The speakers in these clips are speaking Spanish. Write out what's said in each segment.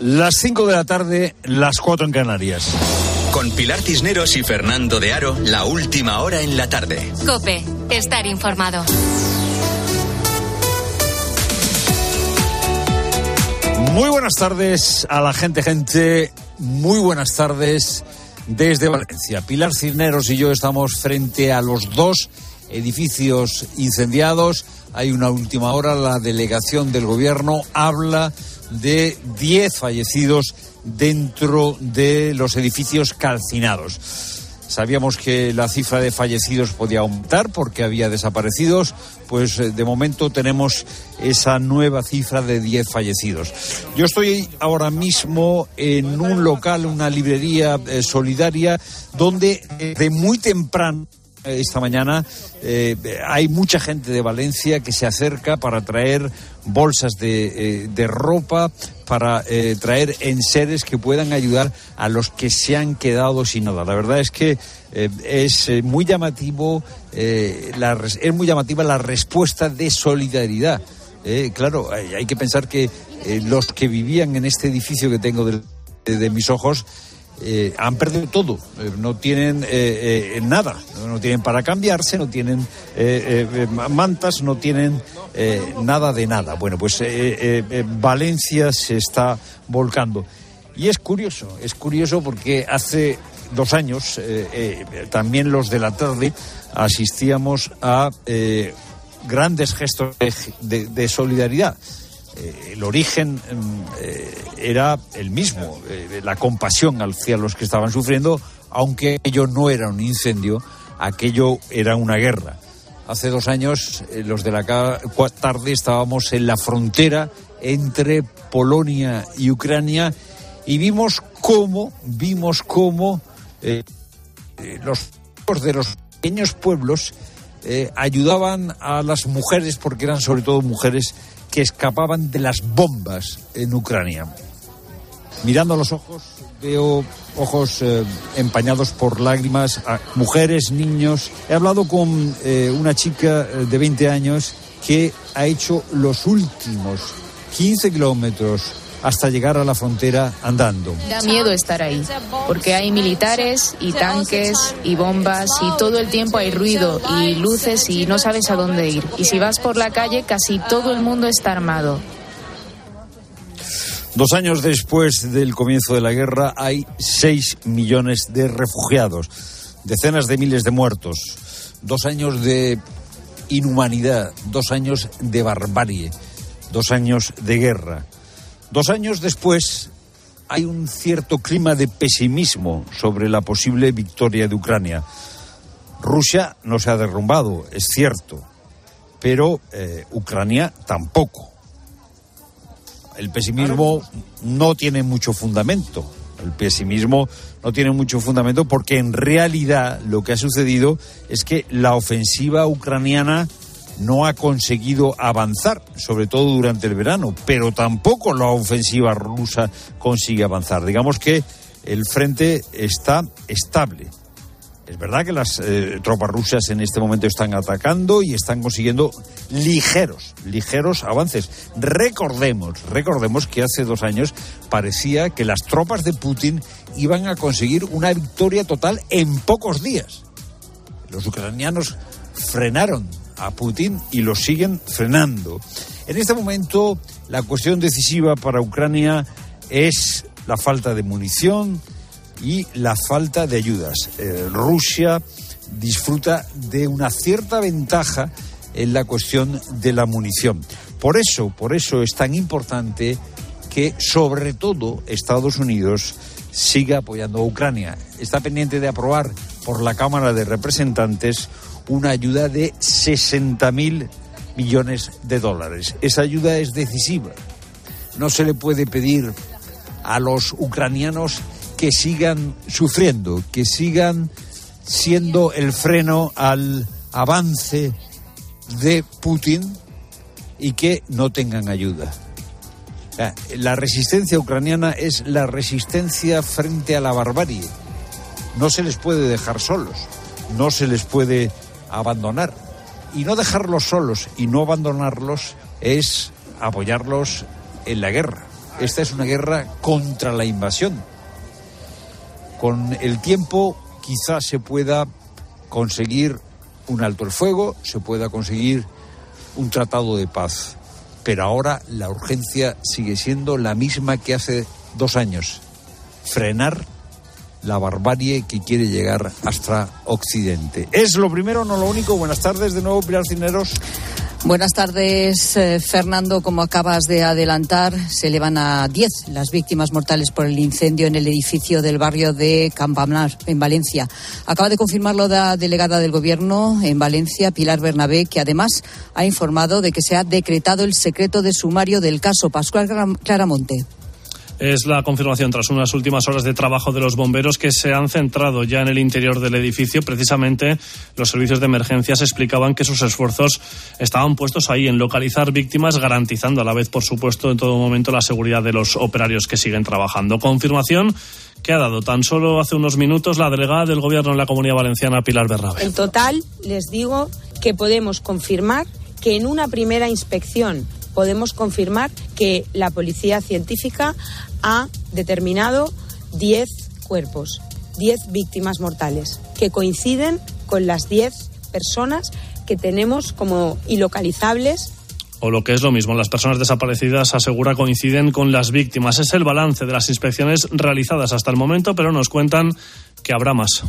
Las 5 de la tarde, las 4 en Canarias. Con Pilar Cisneros y Fernando de Aro, la última hora en la tarde. Cope, estar informado. Muy buenas tardes a la gente, gente. Muy buenas tardes desde Valencia. Pilar Cisneros y yo estamos frente a los dos edificios incendiados. Hay una última hora, la delegación del gobierno habla de 10 fallecidos dentro de los edificios calcinados. Sabíamos que la cifra de fallecidos podía aumentar porque había desaparecidos, pues eh, de momento tenemos esa nueva cifra de 10 fallecidos. Yo estoy ahora mismo en un local, una librería eh, solidaria, donde eh, de muy temprano esta mañana hay mucha gente de Valencia que se acerca para traer bolsas de, eh, de ropa, para eh, traer enseres que puedan ayudar a los que se han quedado sin nada. La verdad es que es muy llamativo, la, es muy llamativa la respuesta de solidaridad. claro, hay, que pensar que los que vivían en este edificio que tengo de mis ojos eh, han perdido todo, eh, no tienen eh, nada, no tienen para cambiarse, no tienen mantas, no tienen nada de nada. Bueno, pues Valencia se está volcando. Y es curioso, es curioso porque hace dos años, también los de la tarde, asistíamos a grandes gestos de solidaridad. Eh, el origen mm, eh, era el mismo, eh, la compasión hacia los que estaban sufriendo, aunque aquello no era un incendio, aquello era una guerra. Hace dos años, los de la tarde estábamos en la frontera entre Polonia y Ucrania y vimos cómo, vimos cómo los de los pequeños pueblos ayudaban a las mujeres, porque eran sobre todo mujeres que escapaban de las bombas en Ucrania. Mirando a los ojos, veo ojos eh, empañados por lágrimas, mujeres, niños. He hablado con eh, una chica eh, de 20 años que ha hecho los últimos 15 kilómetros hasta llegar a la frontera andando. Da miedo estar ahí, porque hay militares y tanques y bombas y todo el tiempo hay ruido y luces y no sabes a dónde ir. Y si vas por la calle, casi todo el mundo está armado. Dos años después del comienzo de la guerra hay seis millones de refugiados, decenas de miles de muertos, dos años de inhumanidad, dos años de barbarie, dos años de guerra. Dos años después hay un cierto clima de pesimismo sobre la posible victoria de Ucrania. Rusia no se ha derrumbado, es cierto, pero eh, Ucrania tampoco. El pesimismo no tiene mucho fundamento. El pesimismo no tiene mucho fundamento porque en realidad lo que ha sucedido es que la ofensiva ucraniana no ha conseguido avanzar, sobre todo durante el verano, pero tampoco la ofensiva rusa consigue avanzar. Digamos que el frente está estable. Es verdad que las eh, tropas rusas en este momento están atacando y están consiguiendo ligeros, ligeros avances. Recordemos, recordemos que hace dos años parecía que las tropas de Putin iban a conseguir una victoria total en pocos días. Los ucranianos frenaron a Putin y lo siguen frenando. En este momento, la cuestión decisiva para Ucrania es la falta de munición y la falta de ayudas. Eh, Rusia disfruta de una cierta ventaja en la cuestión de la munición. Por eso, por eso es tan importante que sobre todo Estados Unidos siga apoyando a Ucrania. Está pendiente de aprobar por la Cámara de Representantes una ayuda de 60 mil millones de dólares. Esa ayuda es decisiva. No se le puede pedir a los ucranianos que sigan sufriendo, que sigan siendo el freno al avance de Putin y que no tengan ayuda. La resistencia ucraniana es la resistencia frente a la barbarie. No se les puede dejar solos, no se les puede abandonar. Y no dejarlos solos y no abandonarlos es apoyarlos en la guerra. esta es una guerra contra la invasión. Con el tiempo quizás se pueda conseguir un alto el fuego, se pueda conseguir un tratado de paz. Pero ahora la urgencia sigue siendo la misma que hace dos años. Frenar la barbarie que quiere llegar hasta Occidente. Es lo primero, no lo único. Buenas tardes de nuevo, Pilar Cineros. Buenas tardes, eh, Fernando. Como acabas de adelantar, se elevan a 10 las víctimas mortales por el incendio en el edificio del barrio de Campamar, en Valencia. Acaba de confirmarlo la delegada del Gobierno en Valencia, Pilar Bernabé, que además ha informado de que se ha decretado el secreto de sumario del caso Pascual Claramonte es la confirmación tras unas últimas horas de trabajo de los bomberos que se han centrado ya en el interior del edificio. Precisamente los servicios de emergencias explicaban que sus esfuerzos estaban puestos ahí en localizar víctimas, garantizando a la vez, por supuesto, en todo momento la seguridad de los operarios que siguen trabajando. Confirmación que ha dado tan solo hace unos minutos la delegada del Gobierno en la Comunidad Valenciana, Pilar Berrabe. En total, les digo que podemos confirmar que en una primera inspección podemos confirmar que la policía científica ha determinado 10 cuerpos, 10 víctimas mortales, que coinciden con las 10 personas que tenemos como ilocalizables o lo que es lo mismo, las personas desaparecidas asegura coinciden con las víctimas. Es el balance de las inspecciones realizadas hasta el momento, pero nos cuentan que habrá más.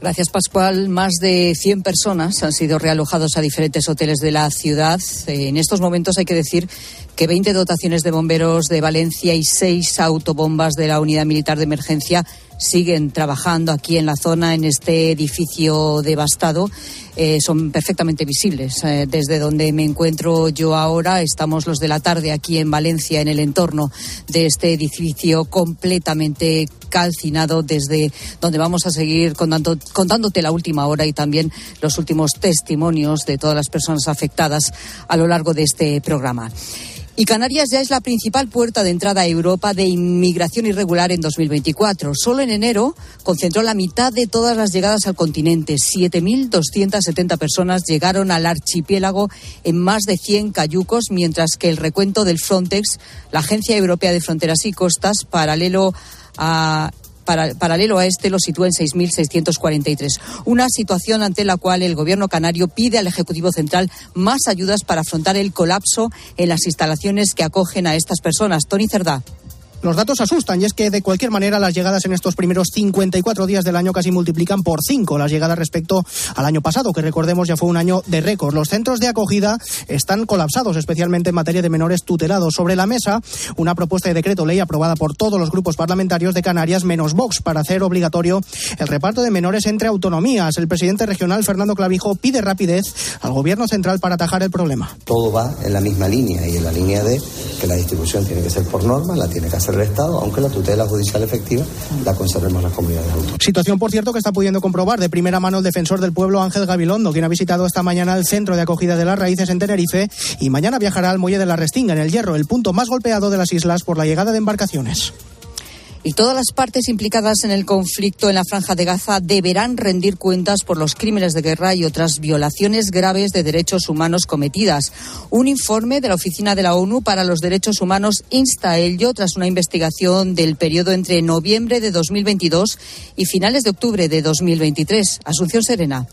Gracias, Pascual. Más de 100 personas han sido realojados a diferentes hoteles de la ciudad. En estos momentos hay que decir que 20 dotaciones de bomberos de Valencia y 6 autobombas de la Unidad Militar de Emergencia siguen trabajando aquí en la zona, en este edificio devastado. Eh, son perfectamente visibles. Eh, desde donde me encuentro yo ahora, estamos los de la tarde aquí en Valencia, en el entorno de este edificio completamente calcinado, desde donde vamos a seguir contando, contándote la última hora y también los últimos testimonios de todas las personas afectadas a lo largo de este programa. Y Canarias ya es la principal puerta de entrada a Europa de inmigración irregular en 2024. Solo en enero concentró la mitad de todas las llegadas al continente. 7.270 personas llegaron al archipiélago en más de 100 cayucos, mientras que el recuento del Frontex, la Agencia Europea de Fronteras y Costas, paralelo a paralelo a este lo sitúa en 6.643. Una situación ante la cual el Gobierno canario pide al Ejecutivo Central más ayudas para afrontar el colapso en las instalaciones que acogen a estas personas. Tony Cerdá. Los datos asustan y es que de cualquier manera las llegadas en estos primeros 54 días del año casi multiplican por 5 las llegadas respecto al año pasado, que recordemos ya fue un año de récord. Los centros de acogida están colapsados, especialmente en materia de menores tutelados. Sobre la mesa, una propuesta de decreto ley aprobada por todos los grupos parlamentarios de Canarias, menos Vox, para hacer obligatorio el reparto de menores entre autonomías. El presidente regional, Fernando Clavijo, pide rapidez al gobierno central para atajar el problema. Todo va en la misma línea y en la línea de que la distribución tiene que ser por norma, la tiene que hacer el Estado, aunque la tutela judicial efectiva la conservemos las comunidades autónomas. Situación, por cierto, que está pudiendo comprobar de primera mano el defensor del pueblo Ángel Gabilondo, quien ha visitado esta mañana el centro de acogida de las raíces en Tenerife y mañana viajará al muelle de la Restinga, en el Hierro, el punto más golpeado de las islas por la llegada de embarcaciones y todas las partes implicadas en el conflicto en la franja de Gaza deberán rendir cuentas por los crímenes de guerra y otras violaciones graves de derechos humanos cometidas. Un informe de la Oficina de la ONU para los Derechos Humanos insta a ello tras una investigación del periodo entre noviembre de 2022 y finales de octubre de 2023. Asunción Serena.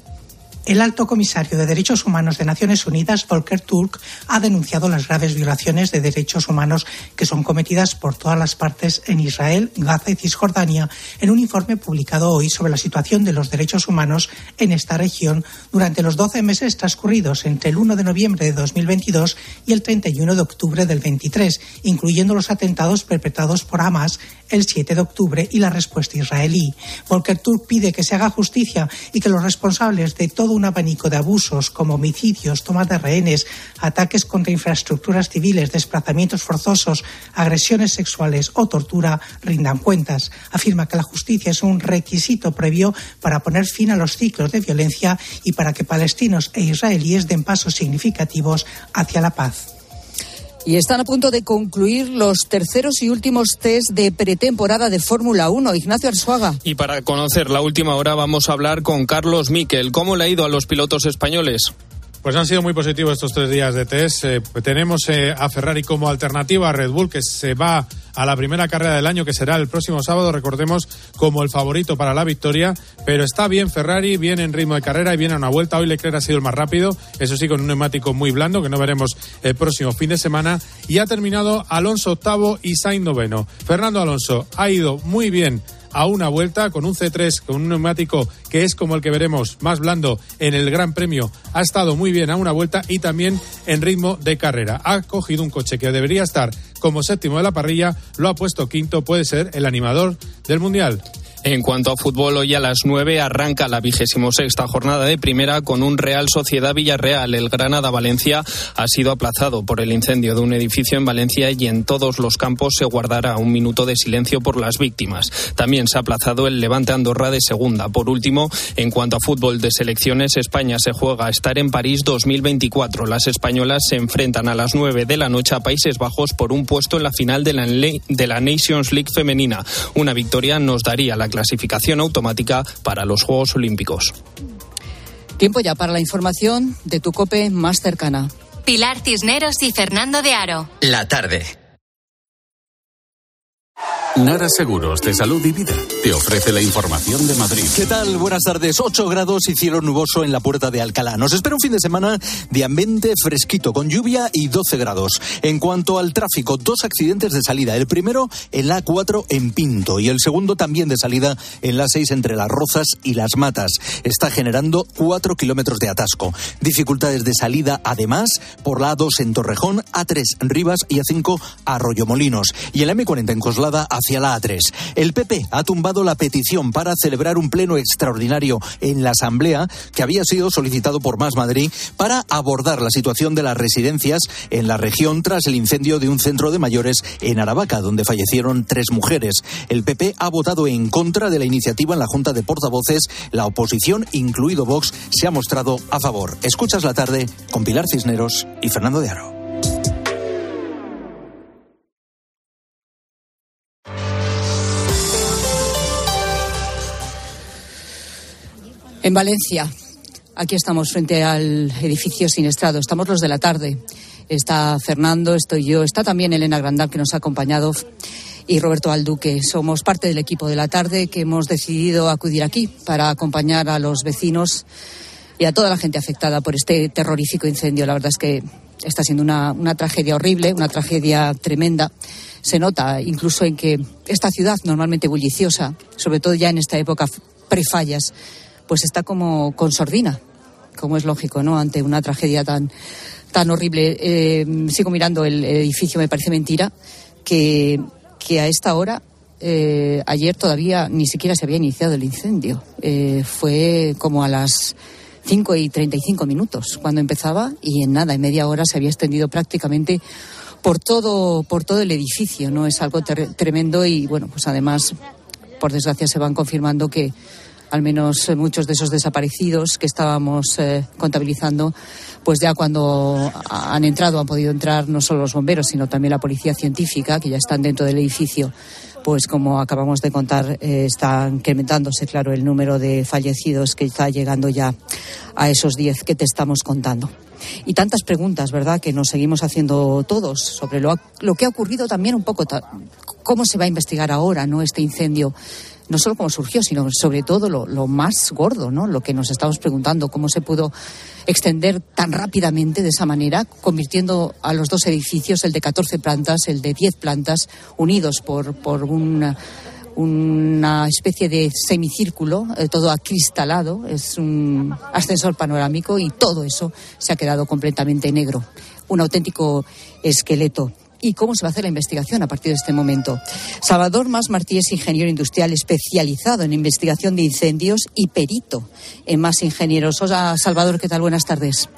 El alto comisario de Derechos Humanos de Naciones Unidas, Volker Turk, ha denunciado las graves violaciones de derechos humanos que son cometidas por todas las partes en Israel, Gaza y Cisjordania en un informe publicado hoy sobre la situación de los derechos humanos en esta región durante los 12 meses transcurridos entre el 1 de noviembre de 2022 y el 31 de octubre del 23, incluyendo los atentados perpetrados por Hamas el 7 de octubre y la respuesta israelí. Volker Turk pide que se haga justicia y que los responsables de todo un abanico de abusos como homicidios, tomas de rehenes, ataques contra infraestructuras civiles, desplazamientos forzosos, agresiones sexuales o tortura rindan cuentas. Afirma que la justicia es un requisito previo para poner fin a los ciclos de violencia y para que palestinos e israelíes den pasos significativos hacia la paz. Y están a punto de concluir los terceros y últimos test de pretemporada de Fórmula 1. Ignacio Arzuaga. Y para conocer la última hora vamos a hablar con Carlos Miquel. ¿Cómo le ha ido a los pilotos españoles? Pues han sido muy positivos estos tres días de test. Eh, tenemos eh, a Ferrari como alternativa a Red Bull, que se va a la primera carrera del año, que será el próximo sábado, recordemos, como el favorito para la victoria. Pero está bien Ferrari, bien en ritmo de carrera y viene a una vuelta. Hoy Leclerc ha sido el más rápido, eso sí, con un neumático muy blando, que no veremos el próximo fin de semana. Y ha terminado Alonso octavo y Sainz noveno. Fernando Alonso ha ido muy bien a una vuelta con un C3, con un neumático que es como el que veremos más blando en el Gran Premio. Ha estado muy bien a una vuelta y también en ritmo de carrera. Ha cogido un coche que debería estar como séptimo de la parrilla, lo ha puesto quinto, puede ser el animador del Mundial. En cuanto a fútbol, hoy a las 9 arranca la vigésimo sexta jornada de primera con un Real Sociedad Villarreal. El Granada Valencia ha sido aplazado por el incendio de un edificio en Valencia y en todos los campos se guardará un minuto de silencio por las víctimas. También se ha aplazado el Levante Andorra de segunda. Por último, en cuanto a fútbol de selecciones, España se juega a estar en París 2024. Las españolas se enfrentan a las 9 de la noche a Países Bajos por un puesto en la final de la, de la Nations League femenina. Una victoria nos daría la clasificación automática para los Juegos Olímpicos. Tiempo ya para la información de tu cope más cercana. Pilar Cisneros y Fernando de Aro. La tarde. Nara Seguros de Salud y Vida te ofrece la información de Madrid. ¿Qué tal? Buenas tardes. 8 grados y cielo nuboso en la puerta de Alcalá. Nos espera un fin de semana de ambiente fresquito, con lluvia y 12 grados. En cuanto al tráfico, dos accidentes de salida. El primero en la A4 en Pinto y el segundo también de salida en la 6 entre Las Rozas y Las Matas. Está generando 4 kilómetros de atasco. Dificultades de salida, además, por la A2 en Torrejón, A3 en Rivas y A5 Arroyomolinos. Y el M40 en Coslada hacia la A3. El PP ha tumbado la petición para celebrar un pleno extraordinario en la Asamblea que había sido solicitado por Más Madrid para abordar la situación de las residencias en la región tras el incendio de un centro de mayores en Aravaca, donde fallecieron tres mujeres. El PP ha votado en contra de la iniciativa en la Junta de Portavoces. La oposición, incluido Vox, se ha mostrado a favor. Escuchas la tarde con Pilar Cisneros y Fernando de Aro. En Valencia, aquí estamos frente al edificio siniestrado. Estamos los de la tarde. Está Fernando, estoy yo, está también Elena Grandal que nos ha acompañado y Roberto Alduque. Somos parte del equipo de la tarde que hemos decidido acudir aquí para acompañar a los vecinos y a toda la gente afectada por este terrorífico incendio. La verdad es que está siendo una, una tragedia horrible, una tragedia tremenda. Se nota incluso en que esta ciudad normalmente bulliciosa, sobre todo ya en esta época prefallas, pues está como con sordina, como es lógico, ¿no? Ante una tragedia tan, tan horrible. Eh, sigo mirando el edificio, me parece mentira que, que a esta hora, eh, ayer todavía ni siquiera se había iniciado el incendio. Eh, fue como a las 5 y 35 minutos cuando empezaba y en nada, en media hora se había extendido prácticamente por todo, por todo el edificio, ¿no? Es algo tremendo y, bueno, pues además, por desgracia, se van confirmando que al menos eh, muchos de esos desaparecidos que estábamos eh, contabilizando, pues ya cuando han entrado, han podido entrar no solo los bomberos, sino también la policía científica, que ya están dentro del edificio, pues como acabamos de contar, eh, está incrementándose, claro, el número de fallecidos que está llegando ya a esos 10 que te estamos contando. Y tantas preguntas, ¿verdad?, que nos seguimos haciendo todos sobre lo, lo que ha ocurrido también un poco, cómo se va a investigar ahora, ¿no?, este incendio no solo cómo surgió, sino sobre todo lo, lo, más gordo, ¿no? Lo que nos estamos preguntando, cómo se pudo extender tan rápidamente de esa manera, convirtiendo a los dos edificios, el de 14 plantas, el de 10 plantas, unidos por, por una, una especie de semicírculo, eh, todo acristalado, es un ascensor panorámico y todo eso se ha quedado completamente negro. Un auténtico esqueleto y cómo se va a hacer la investigación a partir de este momento. Salvador Más Martí es ingeniero industrial especializado en investigación de incendios y perito en Más Ingenieros. Hola, Salvador, ¿qué tal? Buenas tardes.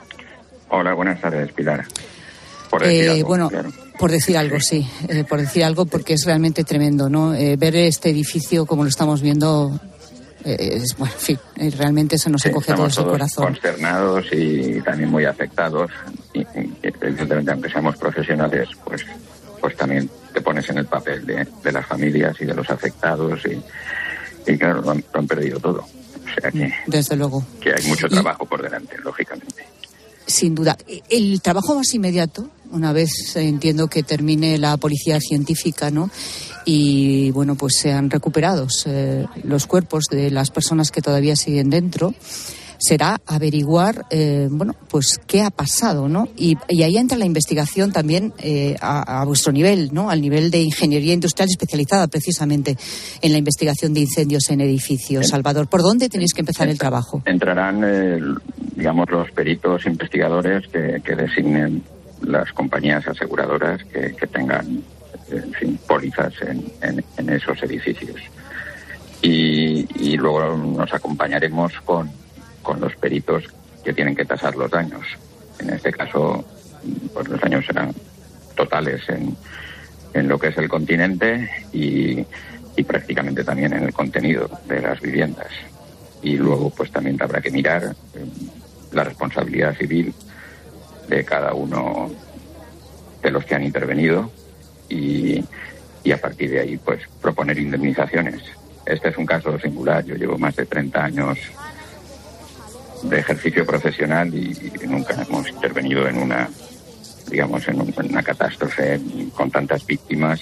Hola, buenas tardes, Pilar. Por decir eh, algo, bueno, por decir algo, sí, eh, por decir algo porque es realmente tremendo, ¿no? Eh, ver este edificio como lo estamos viendo es, bueno, en fin, realmente se nos sí, encoge todo el corazón. consternados y también muy afectados. Y, evidentemente, aunque seamos profesionales, pues, pues también te pones en el papel de, de las familias y de los afectados y, y claro, lo han, perdido todo. O sea que, Desde luego. Que hay mucho trabajo por delante, lógicamente. Sin duda. El trabajo más inmediato, una vez entiendo que termine la policía científica, ¿no? Y bueno, pues sean recuperados eh, los cuerpos de las personas que todavía siguen dentro será averiguar, eh, bueno, pues qué ha pasado, ¿no? Y, ahí entra la investigación también eh, a, vuestro nivel, ¿no? Al nivel de ingeniería industrial especializada precisamente en la investigación de incendios en edificios. Salvador, ¿por dónde tenéis que empezar el trabajo? Entrarán, eh, digamos, los peritos investigadores que, designen las compañías aseguradoras que, tengan, en pólizas en, esos edificios. Y, y, luego nos acompañaremos con, con los peritos que tienen que tasar los daños. En este caso, pues los daños serán totales en, en lo que es el continente y, y prácticamente también en el contenido de las viviendas. Y luego, pues también habrá que mirar eh, la responsabilidad civil de cada uno de los que han intervenido y, y a partir de ahí, pues proponer indemnizaciones. Este es un caso singular. Yo llevo más de 30 años de ejercicio profesional y, nunca hemos intervenido en una, digamos, en, una catástrofe con tantas víctimas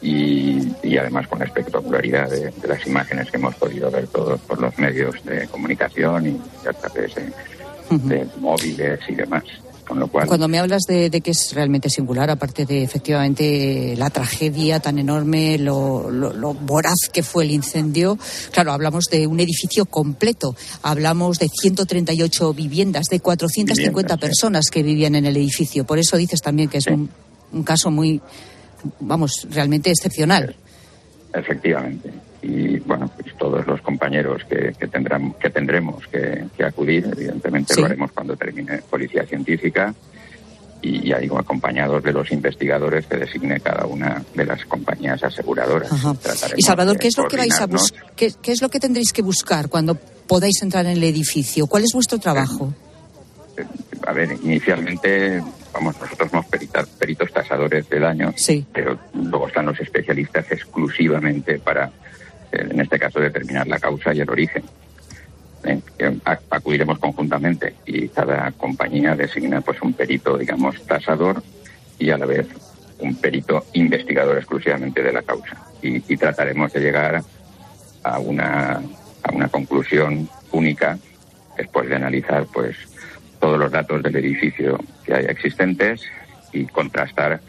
y, además con la espectacularidad de, las imágenes que hemos podido ver todos por los medios de comunicación y a través de móviles y demás. Cuando me hablas de, que es realmente singular, aparte de efectivamente la tragedia tan enorme, lo, voraz que fue el incendio, claro, hablamos de un edificio completo, hablamos de 138 viviendas, de 450 personas que vivían en el edificio. Por eso dices también que es un, caso muy, vamos, realmente excepcional. Efectivamente y bueno, pues todos los compañeros que, tendrán, que tendremos que, acudir, evidentemente lo haremos cuando termine Policía Científica y ya digo, acompañados de los investigadores que designe cada una de las compañías aseguradoras. Y Salvador, ¿qué es lo que vais a qué, es lo que tendréis que buscar cuando podáis entrar en el edificio? ¿Cuál es vuestro trabajo? Eh, a ver, inicialmente, vamos, nosotros somos peritos tasadores del año, pero luego están los especialistas exclusivamente para en este caso determinar la causa y el origen. ¿eh? acudiremos conjuntamente y cada compañía designa pues un perito, digamos, tasador y a la vez un perito investigador exclusivamente de la causa. Y, trataremos de llegar a una, a una conclusión única después de analizar pues todos los datos del edificio que hay existentes y contrastar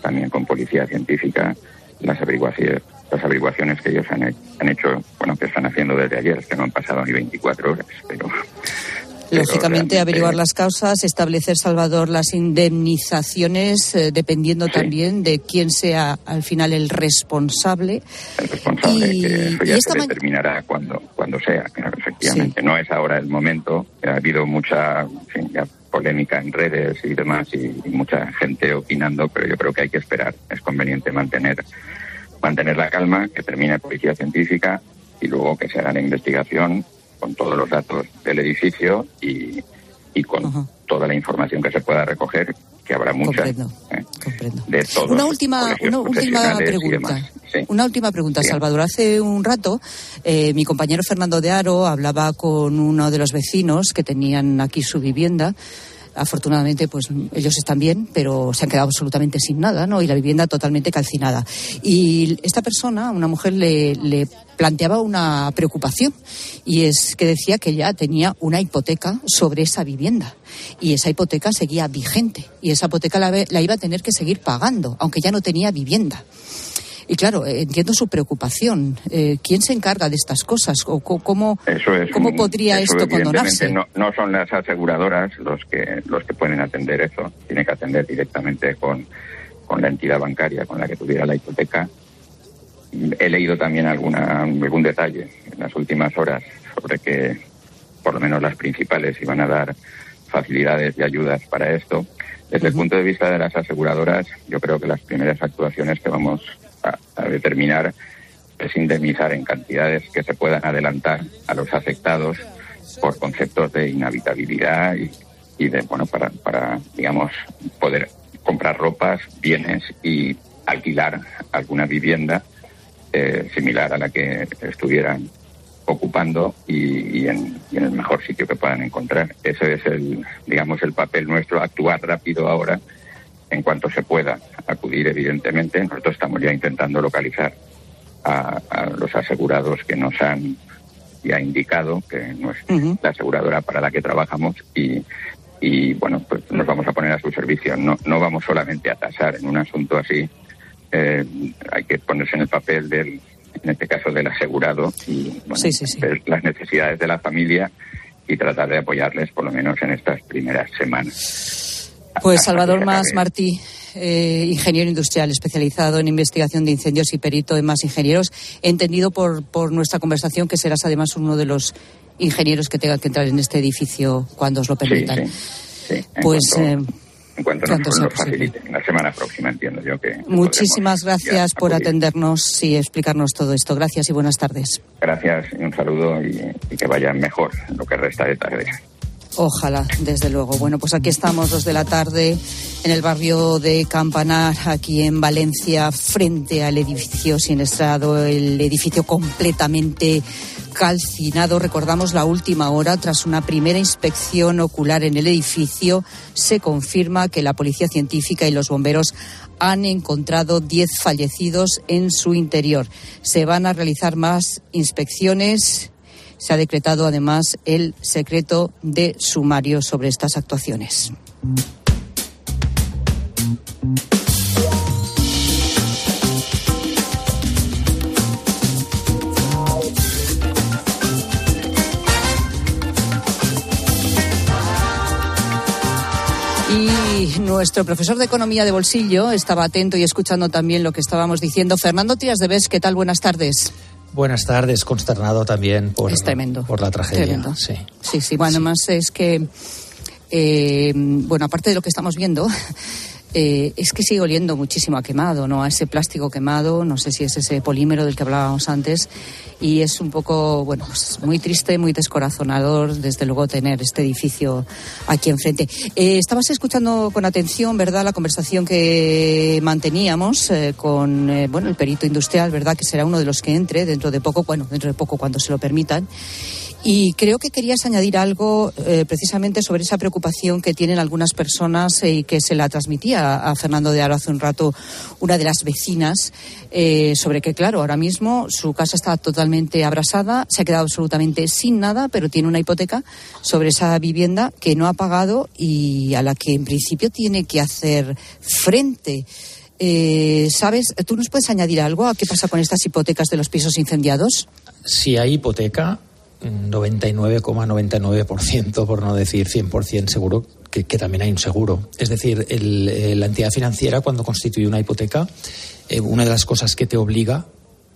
también con policía científica las averiguaciones, las averiguaciones que ellos han, hecho, bueno, que están haciendo desde ayer, que no han pasado ni 24 horas, pero... Lógicamente, averiguar las causas, establecer, Salvador, las indemnizaciones, eh, dependiendo también de quién sea al final el responsable. El responsable, que eso ya se determinará cuando, cuando sea, efectivamente. No es ahora el momento. Ha habido mucha polémica en redes y demás y mucha gente opinando, pero yo creo que hay que esperar. Es conveniente mantener mantener la calma, que termine la policía científica y luego que se haga la investigación con todos los datos del edificio y, y con toda la información que se pueda recoger, que habrá mucha. ¿eh? De todos una última, una última pregunta. Una última pregunta, Salvador. Hace un rato, eh, mi compañero Fernando de Aro hablaba con uno de los vecinos que tenían aquí su vivienda afortunadamente pues ellos están bien, pero se han quedado absolutamente sin nada, ¿no? Y la vivienda totalmente calcinada. Y esta persona, una mujer, le, le planteaba una preocupación y es que decía que ya tenía una hipoteca sobre esa vivienda y esa hipoteca seguía vigente y esa hipoteca la, la iba a tener que seguir pagando, aunque ya no tenía vivienda. Y claro, eh, entiendo su preocupación. Eh, ¿Quién se encarga de estas cosas? ¿O cómo, cómo podría esto condonarse? No, no son las aseguradoras los que, los que pueden atender eso. Tiene que atender directamente con, con la entidad bancaria con la que tuviera la hipoteca. He leído también alguna, algún detalle en las últimas horas sobre que por lo menos las principales iban a dar facilidades y ayudas para esto. Desde el punto de vista de las aseguradoras, yo creo que las primeras actuaciones que vamos a, determinar es indemnizar en cantidades que se puedan adelantar a los afectados por conceptos de inhabitabilidad y, de, bueno, para, para, digamos, poder comprar ropas, bienes y alquilar alguna vivienda eh, similar a la que estuvieran ocupando y, en, el mejor sitio que puedan encontrar. Ese es el, digamos, el papel nuestro, actuar rápido ahora en cuanto se pueda. Acudir, evidentemente. Nosotros estamos ya intentando localizar a, los asegurados que nos han ya indicado que no es la aseguradora para la que trabajamos y, y bueno, pues nos vamos a poner a su servicio. No, no vamos solamente a tasar en un asunto así. Eh, hay que ponerse en el papel del, en este caso del asegurado, y ver las necesidades de la familia y tratar de apoyarles por lo menos en estas primeras semanas. Pues Salvador Más Martí, eh, ingeniero industrial especializado en investigación de incendios y perito en más ingenieros. He entendido por, por nuestra conversación que serás además uno de los ingenieros que tengan que entrar en este edificio cuando os lo permitan. pues en cuanto nos, nos faciliten. La semana próxima entiendo yo que... Muchísimas gracias por atendernos y explicarnos todo esto. Gracias y buenas tardes. Gracias y un saludo y, que vaya mejor lo que resta de tarde. Ojalá, desde luego. Bueno, pues aquí estamos, dos de la tarde, en el barrio de Campanar, aquí en Valencia, frente al edificio siniestrado, el edificio completamente calcinado. Recordamos la última hora, tras una primera inspección ocular en el edificio, se confirma que la policía científica y los bomberos han encontrado 10 fallecidos en su interior. Se van a realizar más inspecciones. Se ha decretado además el secreto de sumario sobre estas actuaciones. Y nuestro profesor de economía de bolsillo estaba atento y escuchando también lo que estábamos diciendo. Fernando Tías de Bes, ¿qué tal? Buenas tardes. Buenas tardes, consternado también por, por la tragedia. Sí. sí, sí, bueno, además es que, eh, bueno, aparte de lo que estamos viendo, eh, es que sigue oliendo muchísimo a quemado, ¿no? A ese plástico quemado, no sé si es ese polímero del que hablábamos antes, y es un poco, bueno, pues muy triste, muy descorazonador, desde luego, tener este edificio aquí enfrente. Eh, estabas escuchando con atención, ¿verdad?, la conversación que manteníamos eh, con, bueno, el perito industrial, ¿verdad?, que será uno de los que entre dentro de poco, bueno, dentro de poco cuando se lo permitan. Y creo que querías añadir algo eh, precisamente sobre esa preocupación que tienen algunas personas eh, y que se la transmitía a Fernando de Aro hace un rato una de las vecinas, eh, sobre que, claro, ahora mismo su casa está totalmente abrasada, se ha quedado absolutamente sin nada, pero tiene una hipoteca sobre esa vivienda que no ha pagado y a la que en principio tiene que hacer frente. ¿Sabes? ¿Tú nos puedes añadir algo a qué pasa con estas hipotecas de los pisos incendiados? Si hay hipoteca, 99,99%, por no decir 100% seguro, que, también hay un seguro. Es decir, el, la entidad financiera cuando constituye una hipoteca, eh, una de las cosas que te obliga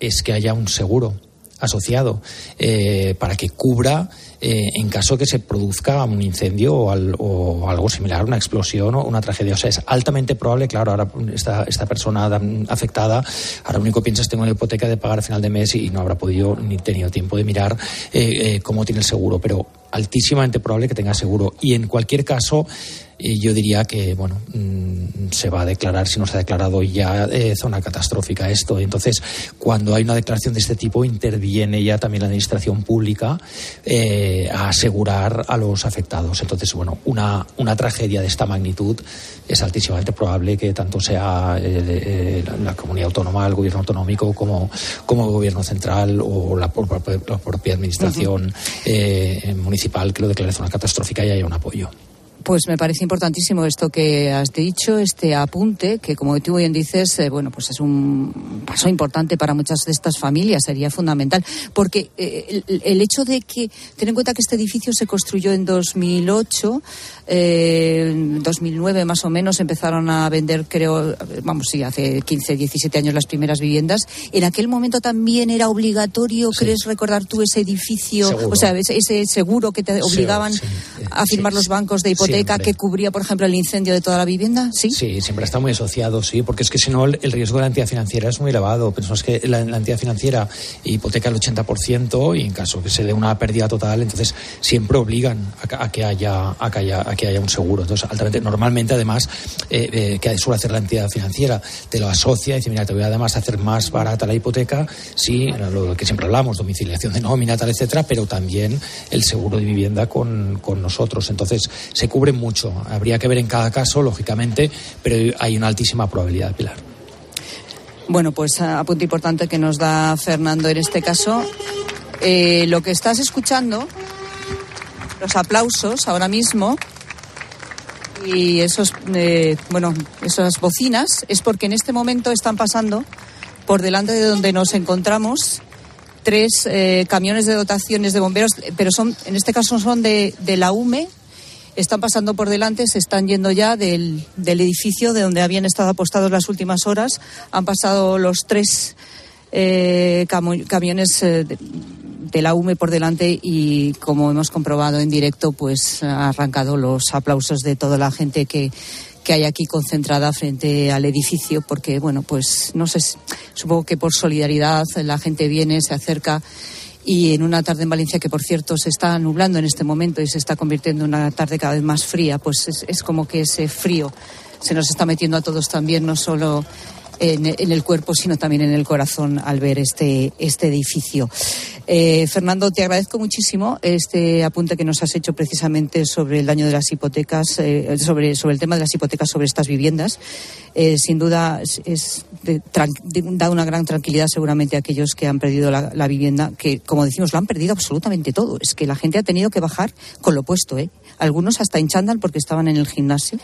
es que haya un seguro asociado eh, para que cubra eh, en caso que se produzca un incendio o, algo similar, una explosión o una tragedia. O sea, es altamente probable, claro, ahora esta, esta persona afectada, ahora lo único que piensa es tengo una hipoteca de pagar a final de mes y no habrá podido ni tenido tiempo de mirar eh, cómo tiene el seguro, pero altísimamente probable que tenga seguro. Y en cualquier caso, y yo diría que bueno mm, se va a declarar si no se ha declarado ya eh, zona catastrófica esto. Entonces cuando hay una declaración de este tipo interviene ya también la administración pública eh, a asegurar a los afectados. Entonces bueno una una tragedia de esta magnitud es altísimamente probable que tanto sea eh, la, comunidad autónoma el gobierno autonómico como como el gobierno central o la, propia administración municipal que lo declare zona catastrófica y haya un apoyo pues me parece importantísimo esto que has dicho, este apunte, que como tú bien dices, eh, bueno, pues es un paso importante para muchas de estas familias, sería fundamental. Porque eh, el, hecho de que, ten en cuenta que este edificio se construyó en 2008, eh, en 2009 más o menos empezaron a vender, creo, vamos, sí, hace 15, 17 años las primeras viviendas. En aquel momento también era obligatorio, ¿crees recordar tú ese edificio? O sea, ese, seguro que te obligaban a firmar los bancos de hipoteca hipoteca que cubría, por ejemplo, el incendio de toda la vivienda? Sí. Sí, siempre está muy asociado, sí, porque es que si no el, riesgo de la entidad financiera es muy elevado. Pensamos que la, entidad financiera hipoteca el 80% y en caso que se dé una pérdida total, entonces siempre obligan a, que haya a que haya a que haya un seguro. Entonces, altamente, normalmente además eh, eh, que suele hacer la entidad financiera te lo asocia y dice, mira, te voy a además hacer más barata la hipoteca, sí, lo que siempre hablamos, domiciliación de nómina, tal, etcétera, pero también el seguro de vivienda con, con nosotros. Entonces, se cubre mucho. Habría que ver en cada caso, lógicamente, pero hay una altísima probabilidad, Pilar. Bueno, pues a punto importante que nos da Fernando en este caso. Eh, lo que estás escuchando, los aplausos ahora mismo y esos, eh, bueno, esas bocinas es porque en este momento están pasando por delante de donde nos encontramos tres eh, camiones de dotaciones de bomberos, pero son, en este caso son de, de la UME, están pasando por delante, se están yendo ya del, del edificio de donde habían estado apostados las últimas horas. Han pasado los tres eh, camiones eh, de, la UME por delante y, como hemos comprobado en directo, pues ha arrancado los aplausos de toda la gente que, que hay aquí concentrada frente al edificio, porque, bueno, pues no sé, supongo que por solidaridad la gente viene, se acerca y en una tarde en Valencia que por cierto se está nublando en este momento y se está convirtiendo en una tarde cada vez más fría, pues es, como que ese frío se nos está metiendo a todos también, no solo en, el cuerpo, sino también en el corazón al ver este, este edificio. Eh, Fernando, te agradezco muchísimo este apunte que nos has hecho precisamente sobre el daño de las hipotecas, eh, sobre, sobre el tema de las hipotecas sobre estas viviendas. Eh, sin duda es, da una gran tranquilidad seguramente a aquellos que han perdido la, la, vivienda, que como decimos lo han perdido absolutamente todo. Es que la gente ha tenido que bajar con lo puesto, ¿eh? Algunos hasta en chándal porque estaban en el gimnasio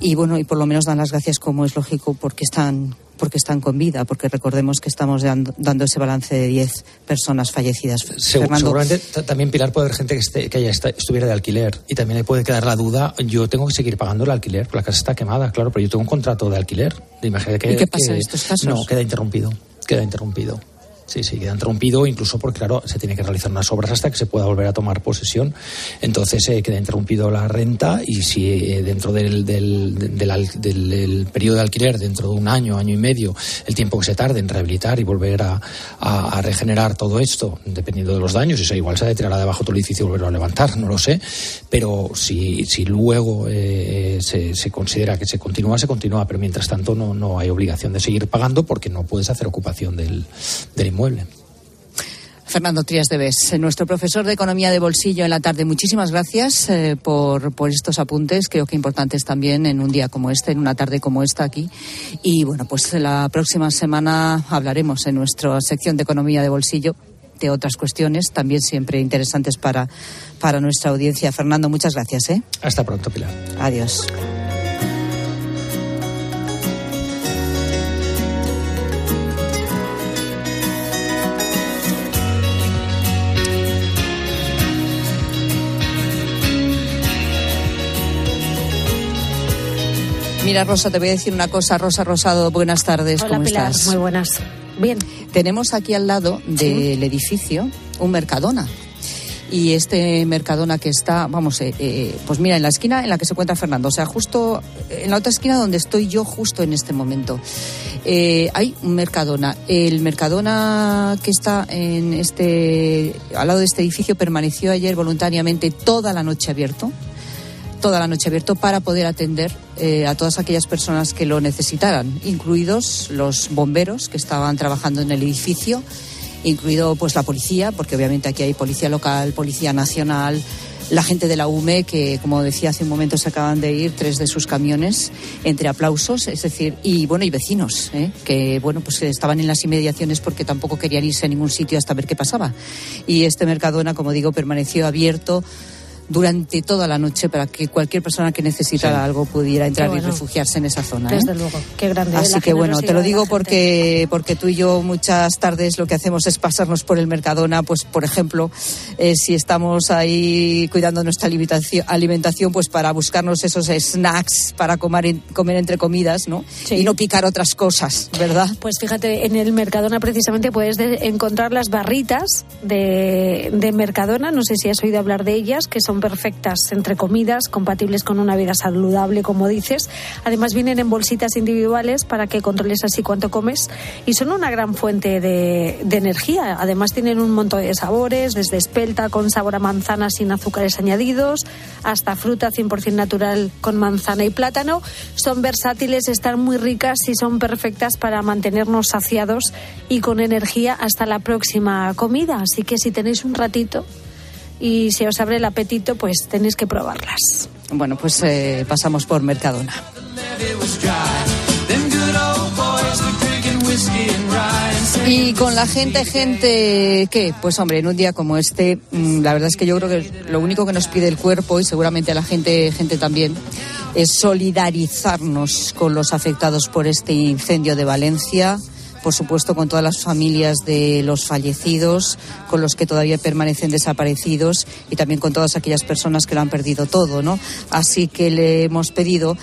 y bueno, y por lo menos dan las gracias como es lógico porque están porque están con vida, porque recordemos que estamos dando, ese balance de 10 personas fallecidas. seguramente también, Pilar, puede haber gente que, esté, que haya estuviera de alquiler y también le puede quedar la duda, yo tengo que seguir pagando el alquiler, porque la casa está quemada, claro, pero yo tengo un contrato de alquiler. De que, ¿Y qué pasa en estos casos? No, queda interrumpido, queda interrumpido. Sí, sí, queda interrumpido, incluso porque, claro, se tiene que realizar unas obras hasta que se pueda volver a tomar posesión. Entonces eh, queda interrumpido la renta y si eh, dentro del, del, del, periodo de alquiler, dentro de un año, año y medio, el tiempo que se tarde en rehabilitar y volver a, a, regenerar todo esto, dependiendo de los daños, eso igual se ha de tirar abajo todo el edificio y volverlo a levantar, no lo sé. Pero si, si luego eh, se, se, considera que se continúa, se continúa, pero mientras tanto no, no hay obligación de seguir pagando porque no puedes hacer ocupación del, del inmueble. Fernando Trías de Bes, nuestro profesor de Economía de Bolsillo en la tarde. Muchísimas gracias eh, por, por, estos apuntes, creo que importantes también en un día como este, en una tarde como esta aquí. Y bueno, pues la próxima semana hablaremos en nuestra sección de Economía de Bolsillo de otras cuestiones, también siempre interesantes para, para nuestra audiencia. Fernando, muchas gracias. ¿eh? Hasta pronto, Pilar. Adiós. Mira, Rosa, te voy a decir una cosa. Rosa Rosado, buenas tardes. Hola, ¿Cómo Pilar, estás? Muy buenas. Bien. Tenemos aquí al lado del edificio un Mercadona. Y este Mercadona que está, vamos, eh, eh, pues mira, en la esquina en la que se encuentra Fernando, o sea, justo en la otra esquina donde estoy yo justo en este momento. Eh, hay un Mercadona. El Mercadona que está en este, al lado de este edificio permaneció ayer voluntariamente toda la noche abierto toda la noche abierto para poder atender eh, a todas aquellas personas que lo necesitaran, incluidos los bomberos que estaban trabajando en el edificio, incluido pues la policía, porque obviamente aquí hay policía local, policía nacional, la gente de la UME, que como decía hace un momento se acaban de ir tres de sus camiones entre aplausos, es decir, y bueno, y vecinos, ¿eh? que bueno, pues estaban en las inmediaciones porque tampoco querían irse a ningún sitio hasta ver qué pasaba. Y este Mercadona, como digo, permaneció abierto durante toda la noche para que cualquier persona que necesitara algo pudiera entrar y refugiarse en esa zona. ¿eh? Desde luego, qué grande. Así que bueno, te lo digo porque, porque tú y yo muchas tardes lo que hacemos es pasarnos por el Mercadona, pues por ejemplo, eh, si estamos ahí cuidando nuestra alimentación, pues para buscarnos esos snacks para comer, comer entre comidas, ¿no? Y no picar otras cosas, ¿verdad? Pues fíjate, en el Mercadona precisamente puedes encontrar las barritas de, de Mercadona, no sé si has oído hablar de ellas, que son perfectas entre comidas, compatibles con una vida saludable, como dices. Además vienen en bolsitas individuales para que controles así cuánto comes y son una gran fuente de energía. Además tienen un montón de sabores, desde espelta con sabor a manzana sin azúcares añadidos, hasta fruta 100% natural con manzana y plátano. Son versátiles, están muy ricas y son perfectas para mantenernos saciados y con energía hasta la próxima comida. Así que si tenéis un ratito y si os abre el apetito, pues tenéis que probarlas. Bueno, pues eh, pasamos por Mercadona. Y con la gente, gente, ¿qué? Pues hombre, en un día como este, mm, la verdad es que yo creo que lo único que nos pide el cuerpo y seguramente a la gente, gente también, es solidarizarnos con los afectados por este incendio de Valencia por supuesto con todas las familias de los fallecidos, con los que todavía permanecen desaparecidos y también con todas aquellas personas que lo han perdido todo, ¿no? Así que le hemos pedido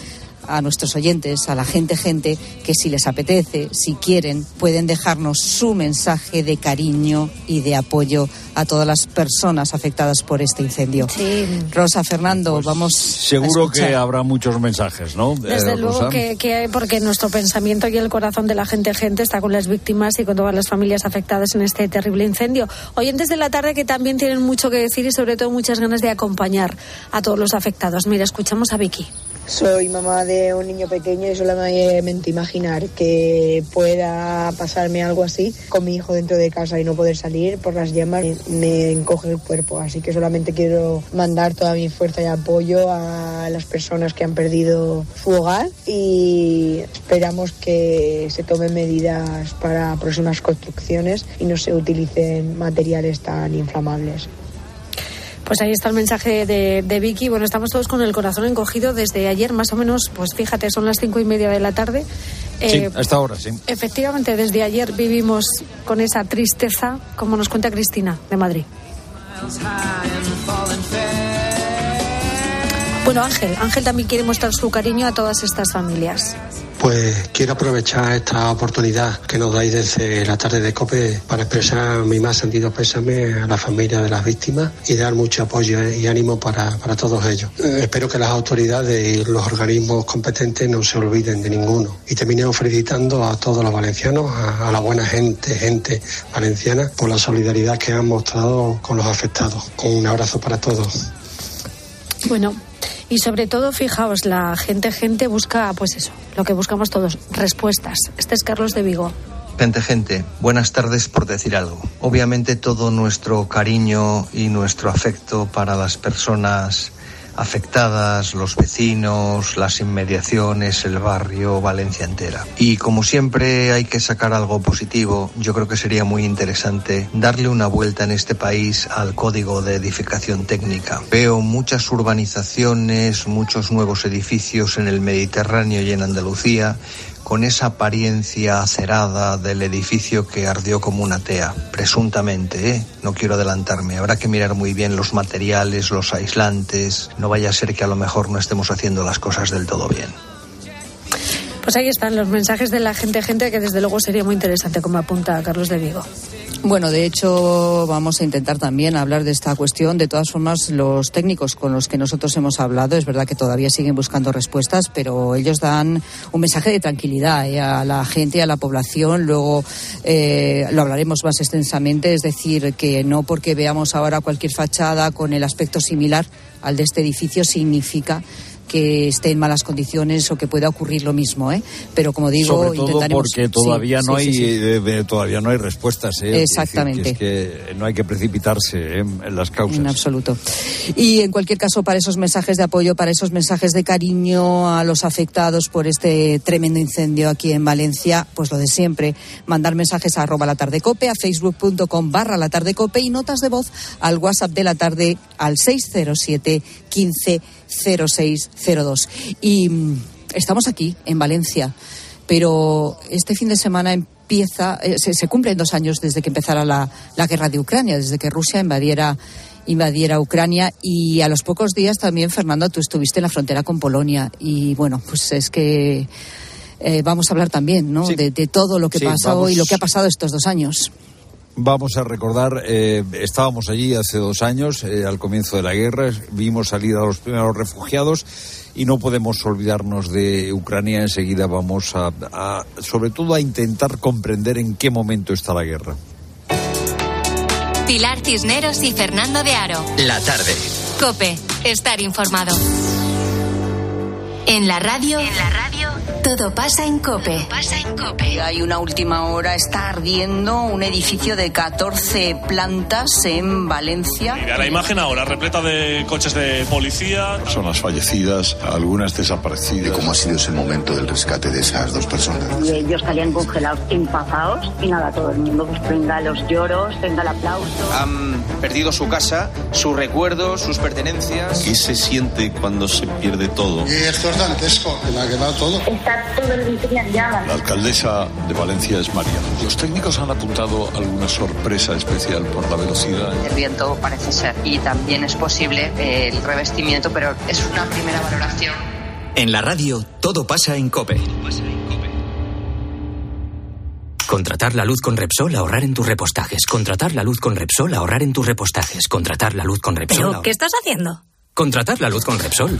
a nuestros oyentes, a la gente, gente, que si les apetece, si quieren, pueden dejarnos su mensaje de cariño y de apoyo a todas las personas afectadas por este incendio. Rosa, Fernando, vamos. Seguro que habrá muchos mensajes, ¿no? Desde Eh, luego Rosa? que, que- porque nuestro pensamiento y el corazón de la gente gente está con las víctimas y con todas las familias afectadas en este terrible incendio. Oyentes de la tarde que también tienen mucho que decir y sobre todo muchas ganas de acompañar a todos los afectados. Mira, escuchamos a Vicky. Soy mamá de un niño pequeño y solamente imaginar que pueda pasarme algo así con mi hijo dentro de casa y no poder salir por las llamas me- encoge el cuerpo. Así que solamente quiero mandar toda mi fuerza y apoyo a las personas que han perdido su hogar y esperamos que se tomen medidas para próximas construcciones y no se utilicen materiales tan inflamables. Pues ahí está el mensaje de, de Vicky. Bueno, estamos todos con el corazón encogido desde ayer, más o menos, pues fíjate, son las cinco y media de la tarde. Sí, Eh, a esta hora, sí. Efectivamente, desde ayer vivimos con esa tristeza, como nos cuenta Cristina de Madrid. Bueno, Ángel, Ángel también quiere mostrar su cariño a todas estas familias. Pues quiero aprovechar esta oportunidad que nos dais desde la tarde de COPE para expresar mi más sentido pésame a la familia de las víctimas y dar mucho apoyo eh, y ánimo para, para todos ellos. Eh, espero que las autoridades y los organismos competentes no se olviden de ninguno y terminemos felicitando a todos los valencianos, a, a la buena gente, gente valenciana, por la solidaridad que han mostrado con los afectados. Un abrazo para todos. Bueno, y sobre todo, fijaos, la gente, gente busca, pues eso, lo que buscamos todos, respuestas. Este es Carlos de Vigo. Gente, gente, buenas tardes por decir algo. Obviamente todo nuestro cariño y nuestro afecto para las personas afectadas, los vecinos, las inmediaciones, el barrio, Valencia entera. Y como siempre hay que sacar algo positivo, yo creo que sería muy interesante darle una vuelta en este país al código de edificación técnica. Veo muchas urbanizaciones, muchos nuevos edificios en el Mediterráneo y en Andalucía con esa apariencia acerada del edificio que ardió como una tea, presuntamente, ¿eh? No quiero adelantarme. Habrá que mirar muy bien los materiales, los aislantes. No vaya a ser que a lo mejor no estemos haciendo las cosas del todo bien. Pues ahí están los mensajes de la gente, gente, que desde luego sería muy interesante, como apunta Carlos de Vigo. Bueno, de hecho, vamos a intentar también hablar de esta cuestión. De todas formas, los técnicos con los que nosotros hemos hablado, es verdad que todavía siguen buscando respuestas, pero ellos dan un mensaje de tranquilidad eh, a la gente, a la población. Luego eh, lo hablaremos más extensamente, es decir, que no porque veamos ahora cualquier fachada con el aspecto similar al de este edificio significa que esté en malas condiciones o que pueda ocurrir lo mismo, ¿eh? Pero como digo, Sobre todo intentaremos porque todavía Sí, no sí, hay sí, eh, todavía no hay respuestas. ¿eh? Es decir, Exactamente. que es que no hay que precipitarse ¿eh? en las causas. En absoluto. Y en cualquier caso, para esos mensajes de apoyo, para esos mensajes de cariño a los afectados por este tremendo incendio aquí en Valencia, pues lo de siempre, mandar mensajes a arroba la tarde cope, a facebook.com barra la tarde cope y notas de voz al WhatsApp de la tarde al 607 15 0602. Y mm, estamos aquí, en Valencia, pero este fin de semana empieza, eh, se, se cumplen dos años desde que empezara la, la guerra de Ucrania, desde que Rusia invadiera invadiera Ucrania y a los pocos días también Fernando tú estuviste en la frontera con Polonia y bueno pues es que eh, vamos a hablar también ¿no? Sí. de, de todo lo que Sí, pasó vamos. y lo que ha pasado estos dos años Vamos a recordar, eh, estábamos allí hace dos años, eh, al comienzo de la guerra, vimos salir a los primeros refugiados y no podemos olvidarnos de Ucrania. Enseguida vamos a, a, sobre todo, a intentar comprender en qué momento está la guerra. Pilar Cisneros y Fernando de Aro. La tarde. Cope, estar informado. En la radio. En la radio. Todo pasa en Cope. Todo pasa en Cope. Hay una última hora, está ardiendo un edificio de 14 plantas en Valencia. Mira la imagen ahora, repleta de coches de policía. Personas fallecidas, algunas desaparecidas. ¿Y cómo ha sido ese momento del rescate de esas dos personas? Y ellos salían congelados, empazados, y nada, todo el mundo pues venga los lloros, venga el aplauso. Han perdido su casa, sus recuerdos, sus pertenencias. ¿Qué se siente cuando se pierde todo? Y esto es dantesco, que ha quedado todo. Está todo el edificio en llamas. La alcaldesa de Valencia es María. Los técnicos han apuntado alguna sorpresa especial por la velocidad. El viento parece ser y también es posible el revestimiento, pero es una primera valoración. En la radio, todo pasa en Cope. Contratar la luz con Repsol, ahorrar en tus repostajes. Contratar la luz con Repsol, ahorrar en tus repostajes. Contratar la luz con Repsol. ¿Pero qué estás haciendo? Contratar la luz con Repsol.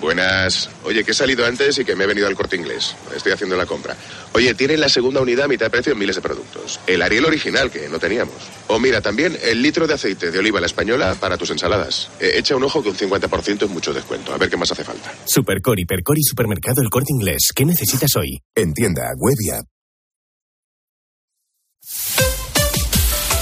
Buenas. Oye, que he salido antes y que me he venido al corte inglés. Estoy haciendo la compra. Oye, tienen la segunda unidad a mitad de precio en miles de productos. El Ariel original, que no teníamos. O mira, también el litro de aceite de oliva la española para tus ensaladas. Eh, echa un ojo que un 50% es mucho descuento. A ver qué más hace falta. Supercor, Hipercor y Supermercado El Corte Inglés. ¿Qué necesitas hoy? En tienda, web y app.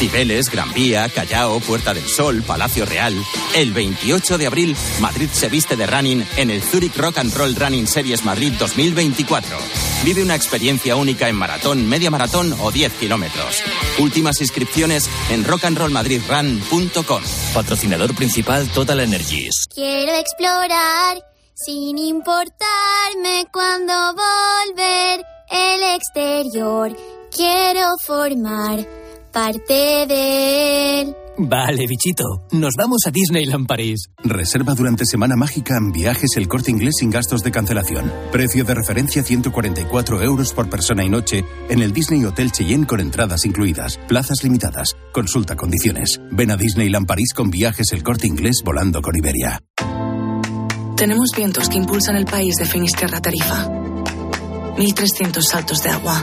Cibeles, Gran Vía, Callao, Puerta del Sol, Palacio Real. El 28 de abril, Madrid se viste de running en el Zurich Rock and Roll Running Series Madrid 2024. Vive una experiencia única en maratón, media maratón o 10 kilómetros. Últimas inscripciones en rockandrollmadridrun.com. Patrocinador principal Total Energies. Quiero explorar sin importarme cuando volver el exterior. Quiero formar parte de él. Vale, bichito. Nos vamos a Disneyland París. Reserva durante Semana Mágica en viajes el corte inglés sin gastos de cancelación. Precio de referencia 144 euros por persona y noche en el Disney Hotel Cheyenne con entradas incluidas. Plazas limitadas. Consulta condiciones. Ven a Disneyland París con viajes el corte inglés volando con Iberia. Tenemos vientos que impulsan el país de Finisterra a Tarifa. 1.300 saltos de agua.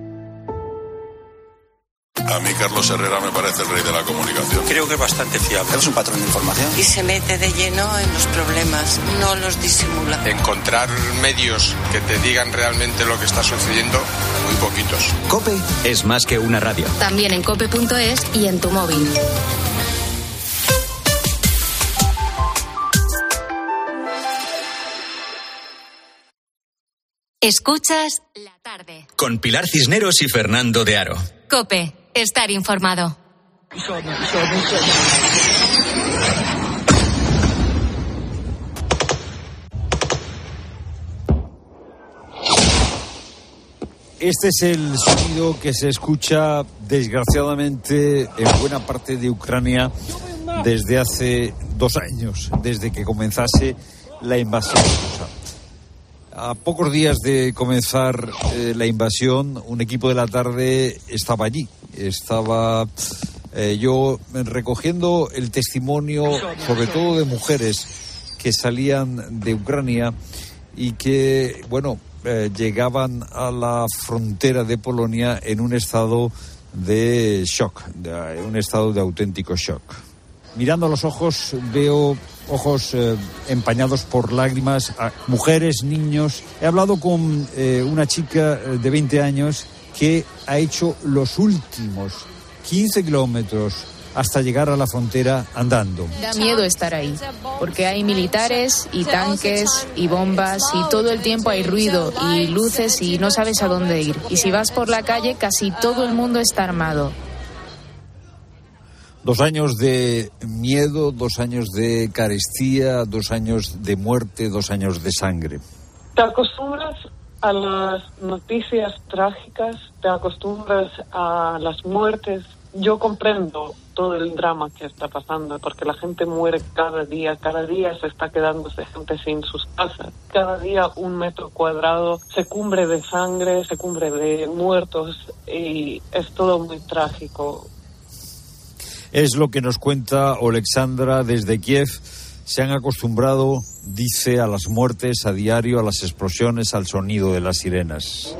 Carlos Herrera me parece el rey de la comunicación. Creo que es bastante fiable. Es un patrón de información. Y se mete de lleno en los problemas, no los disimula. Encontrar medios que te digan realmente lo que está sucediendo, muy poquitos. Cope es más que una radio. También en cope.es y en tu móvil. Escuchas la tarde. Con Pilar Cisneros y Fernando de Aro. Cope, estar informado. Este es el sonido que se escucha desgraciadamente en buena parte de Ucrania desde hace dos años, desde que comenzase la invasión rusa. A pocos días de comenzar eh, la invasión, un equipo de la tarde estaba allí. Estaba eh, yo recogiendo el testimonio, sobre todo de mujeres que salían de Ucrania y que, bueno, eh, llegaban a la frontera de Polonia en un estado de shock, un estado de auténtico shock. Mirando a los ojos veo ojos eh, empañados por lágrimas, a mujeres, niños. He hablado con eh, una chica de 20 años que ha hecho los últimos 15 kilómetros hasta llegar a la frontera andando. Da miedo estar ahí, porque hay militares y tanques y bombas y todo el tiempo hay ruido y luces y no sabes a dónde ir. Y si vas por la calle, casi todo el mundo está armado. Dos años de miedo, dos años de carestía, dos años de muerte, dos años de sangre. Te acostumbras a las noticias trágicas, te acostumbras a las muertes. Yo comprendo todo el drama que está pasando, porque la gente muere cada día, cada día se está quedándose gente sin sus casas, cada día un metro cuadrado se cubre de sangre, se cubre de muertos y es todo muy trágico. Es lo que nos cuenta Alexandra desde Kiev. Se han acostumbrado, dice, a las muertes a diario, a las explosiones, al sonido de las sirenas.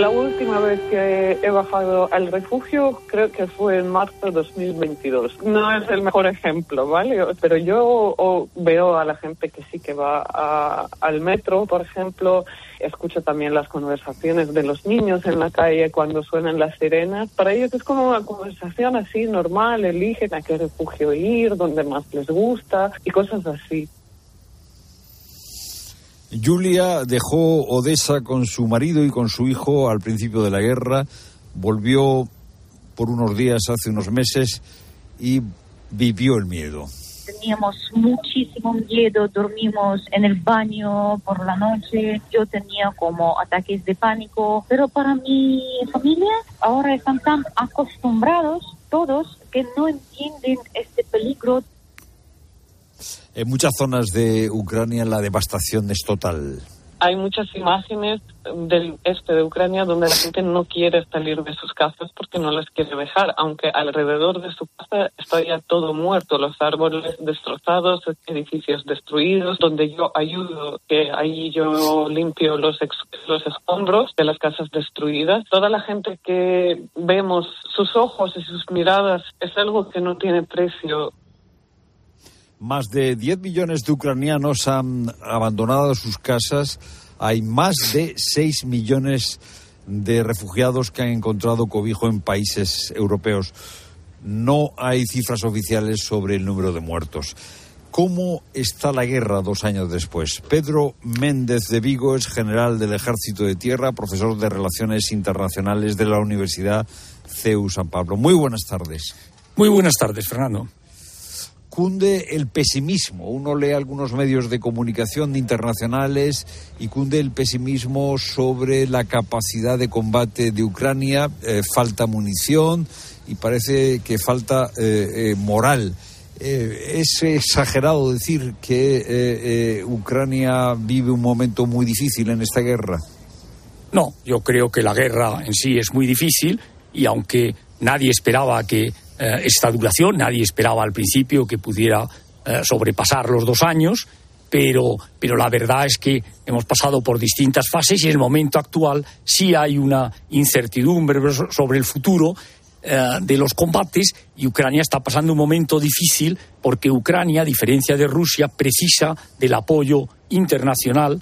La última vez que he bajado al refugio creo que fue en marzo de 2022. No es el mejor ejemplo, ¿vale? Pero yo veo a la gente que sí que va al metro, por ejemplo, escucho también las conversaciones de los niños en la calle cuando suenan las sirenas. Para ellos es como una conversación así normal, eligen a qué refugio ir, donde más les gusta y cosas así. Julia dejó Odessa con su marido y con su hijo al principio de la guerra, volvió por unos días hace unos meses y vivió el miedo. Teníamos muchísimo miedo, dormimos en el baño por la noche, yo tenía como ataques de pánico, pero para mi familia ahora están tan acostumbrados todos que no entienden este peligro. En muchas zonas de Ucrania la devastación es total. Hay muchas imágenes del este de Ucrania donde la gente no quiere salir de sus casas porque no las quiere dejar, aunque alrededor de su casa está ya todo muerto, los árboles destrozados, edificios destruidos, donde yo ayudo, que ahí yo limpio los, los escombros de las casas destruidas. Toda la gente que vemos, sus ojos y sus miradas, es algo que no tiene precio. Más de 10 millones de ucranianos han abandonado sus casas. Hay más de 6 millones de refugiados que han encontrado cobijo en países europeos. No hay cifras oficiales sobre el número de muertos. ¿Cómo está la guerra dos años después? Pedro Méndez de Vigo es general del Ejército de Tierra, profesor de Relaciones Internacionales de la Universidad CEU San Pablo. Muy buenas tardes. Muy buenas tardes, Fernando cunde el pesimismo. Uno lee algunos medios de comunicación internacionales y cunde el pesimismo sobre la capacidad de combate de Ucrania. Eh, falta munición y parece que falta eh, eh, moral. es exagerado decir que Ucrania vive un momento muy difícil en esta guerra. No, yo creo que la guerra en sí es muy difícil y aunque nadie esperaba que eh, esta duración. Nadie esperaba al principio que pudiera eh, sobrepasar los dos años, pero, pero la verdad es que hemos pasado por distintas fases y en el momento actual sí hay una incertidumbre sobre el futuro eh, de los combates y Ucrania está pasando un momento difícil porque Ucrania, a diferencia de Rusia, precisa del apoyo internacional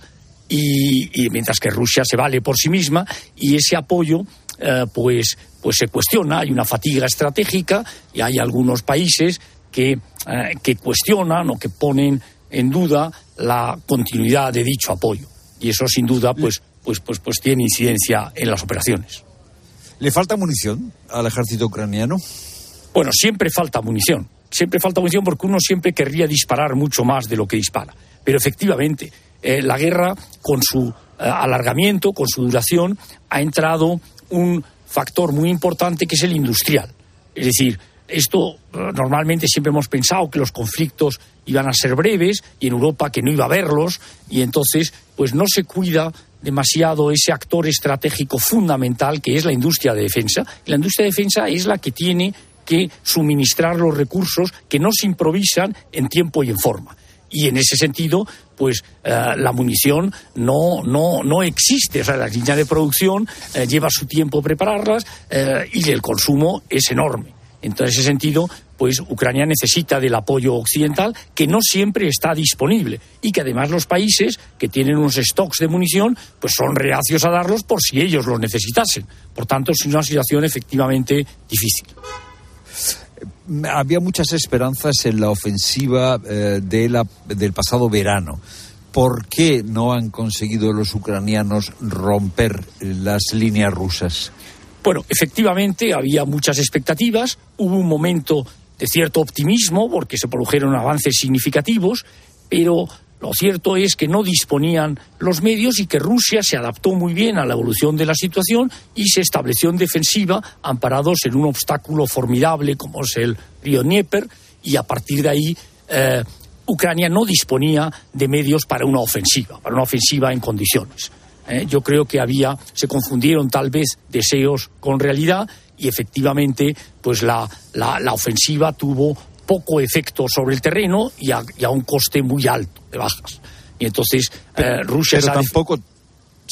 y, y mientras que Rusia se vale por sí misma y ese apoyo eh, pues, pues se cuestiona, hay una fatiga estratégica y hay algunos países que, eh, que cuestionan o que ponen en duda la continuidad de dicho apoyo. Y eso sin duda pues, pues, pues, pues tiene incidencia en las operaciones. ¿Le falta munición al ejército ucraniano? Bueno, siempre falta munición. Siempre falta munición porque uno siempre querría disparar mucho más de lo que dispara. Pero efectivamente, eh, la guerra, con su alargamiento, con su duración, ha entrado un factor muy importante que es el industrial. Es decir, esto eh, normalmente siempre hemos pensado que los conflictos iban a ser breves y en Europa que no iba a haberlos y entonces pues no se cuida demasiado ese actor estratégico fundamental que es la industria de defensa. La industria de defensa es la que tiene que suministrar los recursos que no se improvisan en tiempo y en forma. Y en ese sentido, pues eh, la munición no, no, no existe. O sea, la línea de producción eh, lleva su tiempo prepararlas eh, y el consumo es enorme. En ese sentido, pues Ucrania necesita del apoyo occidental que no siempre está disponible y que además los países que tienen unos stocks de munición pues son reacios a darlos por si ellos los necesitasen. Por tanto, es una situación efectivamente difícil. Había muchas esperanzas en la ofensiva eh, del pasado verano. ¿Por qué no han conseguido los ucranianos romper las líneas rusas? Bueno, efectivamente había muchas expectativas, hubo un momento de cierto optimismo porque se produjeron avances significativos, pero lo cierto es que no disponían los medios y que Rusia se adaptó muy bien a la evolución de la situación y se estableció en defensiva amparados en un obstáculo formidable como es el río Dnieper y a partir de ahí eh, Ucrania no disponía de medios para una ofensiva, para una ofensiva en condiciones. Eh, yo creo que había, se confundieron tal vez deseos con realidad y efectivamente pues la, la, ofensiva tuvo poco efecto sobre el terreno y a, un coste muy alto de bajas. Y entonces eh, Rusia... Pero tampoco,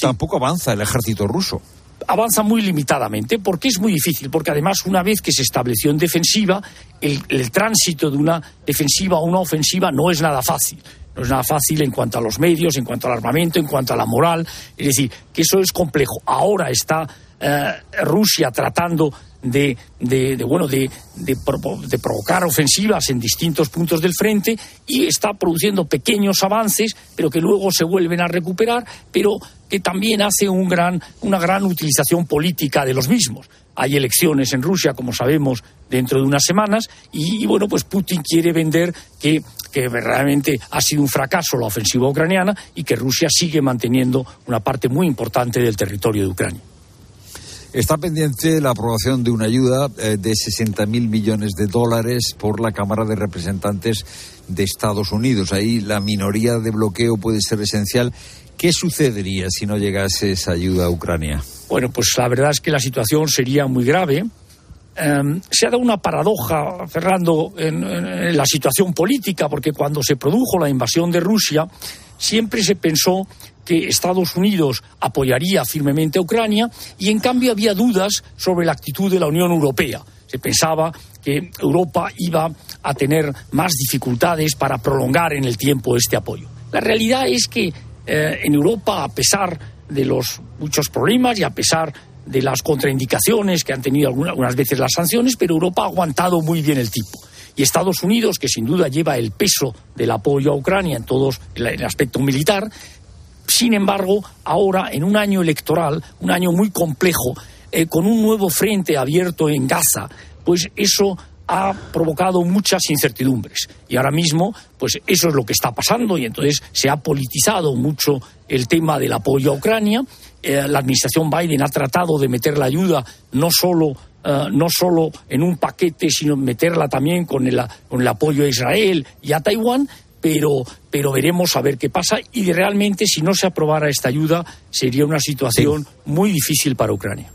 tampoco avanza el ejército ruso avanza muy limitadamente porque es muy difícil, porque además una vez que se estableció en defensiva, el, el, tránsito de una defensiva a una ofensiva no es nada fácil. No es nada fácil en cuanto a los medios, en cuanto al armamento, en cuanto a la moral. Es decir, que eso es complejo. Ahora está eh, Rusia tratando de, bueno de, de, provocar ofensivas en distintos puntos del frente y está produciendo pequeños avances pero que luego se vuelven a recuperar pero que también hace un gran, una gran utilización política de los mismos hay elecciones en Rusia como sabemos dentro de unas semanas y, bueno pues Putin quiere vender que que verdaderamente ha sido un fracaso la ofensiva ucraniana y que Rusia sigue manteniendo una parte muy importante del territorio de Ucrania. Está pendiente la aprobación de una ayuda eh, de 60.000 millones de dólares por la Cámara de Representantes de Estados Unidos. Ahí la minoría de bloqueo puede ser esencial. ¿Qué sucedería si no llegase esa ayuda a Ucrania? Bueno, pues la verdad es que la situación sería muy grave. Em, se ha dado una paradoja, Fernando, en, la situación política, porque cuando se produjo la invasión de Rusia, siempre se pensó que Estados Unidos apoyaría firmemente a Ucrania y en cambio había dudas sobre la actitud de la Unión Europea. Se pensaba que Europa iba a tener más dificultades para prolongar en el tiempo este apoyo. La realidad es que eh, en Europa, a pesar de los muchos problemas y a pesar de las contraindicaciones que han tenido algunas veces las sanciones, pero Europa ha aguantado muy bien el tipo. Y Estados Unidos, que sin duda lleva el peso del apoyo a Ucrania en todo el aspecto militar, sin embargo, ahora, en un año electoral, un año muy complejo, eh, con un nuevo frente abierto en Gaza, pues eso ha provocado muchas incertidumbres. Y ahora mismo, pues eso es lo que está pasando y entonces se ha politizado mucho el tema del apoyo a Ucrania. Eh, la administración Biden ha tratado de meter la ayuda no solo, eh, no solo en un paquete, sino meterla también con el, con el apoyo a Israel y a Taiwán, pero, pero veremos a ver qué pasa y realmente si no se aprobara esta ayuda sería una situación muy difícil para Ucrania.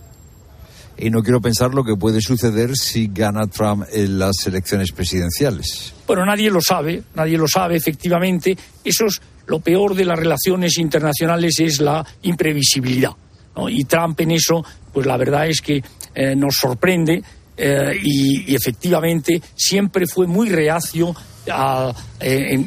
Y no quiero pensar lo que puede suceder si gana Trump en las elecciones presidenciales. Bueno, nadie lo sabe, nadie lo sabe, efectivamente. Eso es lo peor de las relaciones internacionales, es la imprevisibilidad. Y Trump en eso, pues la verdad es que eh, nos sorprende eh, y, efectivamente siempre fue muy reacio eh,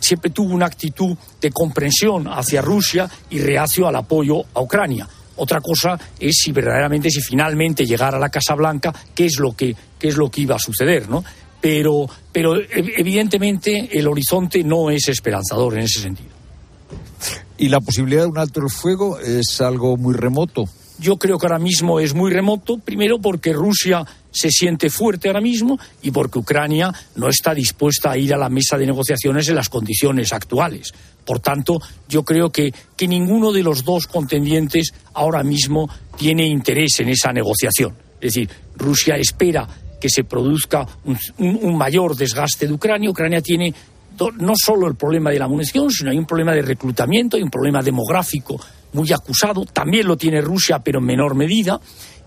siempre tuvo una actitud de comprensión hacia Rusia y reacio al apoyo a Ucrania. Otra cosa es si verdaderamente, si finalmente llegara a la Casa Blanca, qué es lo que, qué es lo que iba a suceder, ¿no? Pero, pero evidentemente el horizonte no es esperanzador en ese sentido. ¿Y la posibilidad de un alto el fuego es algo muy remoto? Yo creo que ahora mismo es muy remoto, primero porque Rusia se siente fuerte ahora mismo y porque Ucrania no está dispuesta a ir a la mesa de negociaciones en las condiciones actuales. Por tanto, yo creo que, que ninguno de los dos contendientes ahora mismo tiene interés en esa negociación. Es decir, Rusia espera que se produzca un, mayor desgaste de Ucrania. Ucrania tiene no solo el problema de la munición, sino hay un problema de reclutamiento, hay un problema demográfico muy acusado, también lo tiene Rusia, pero en menor medida.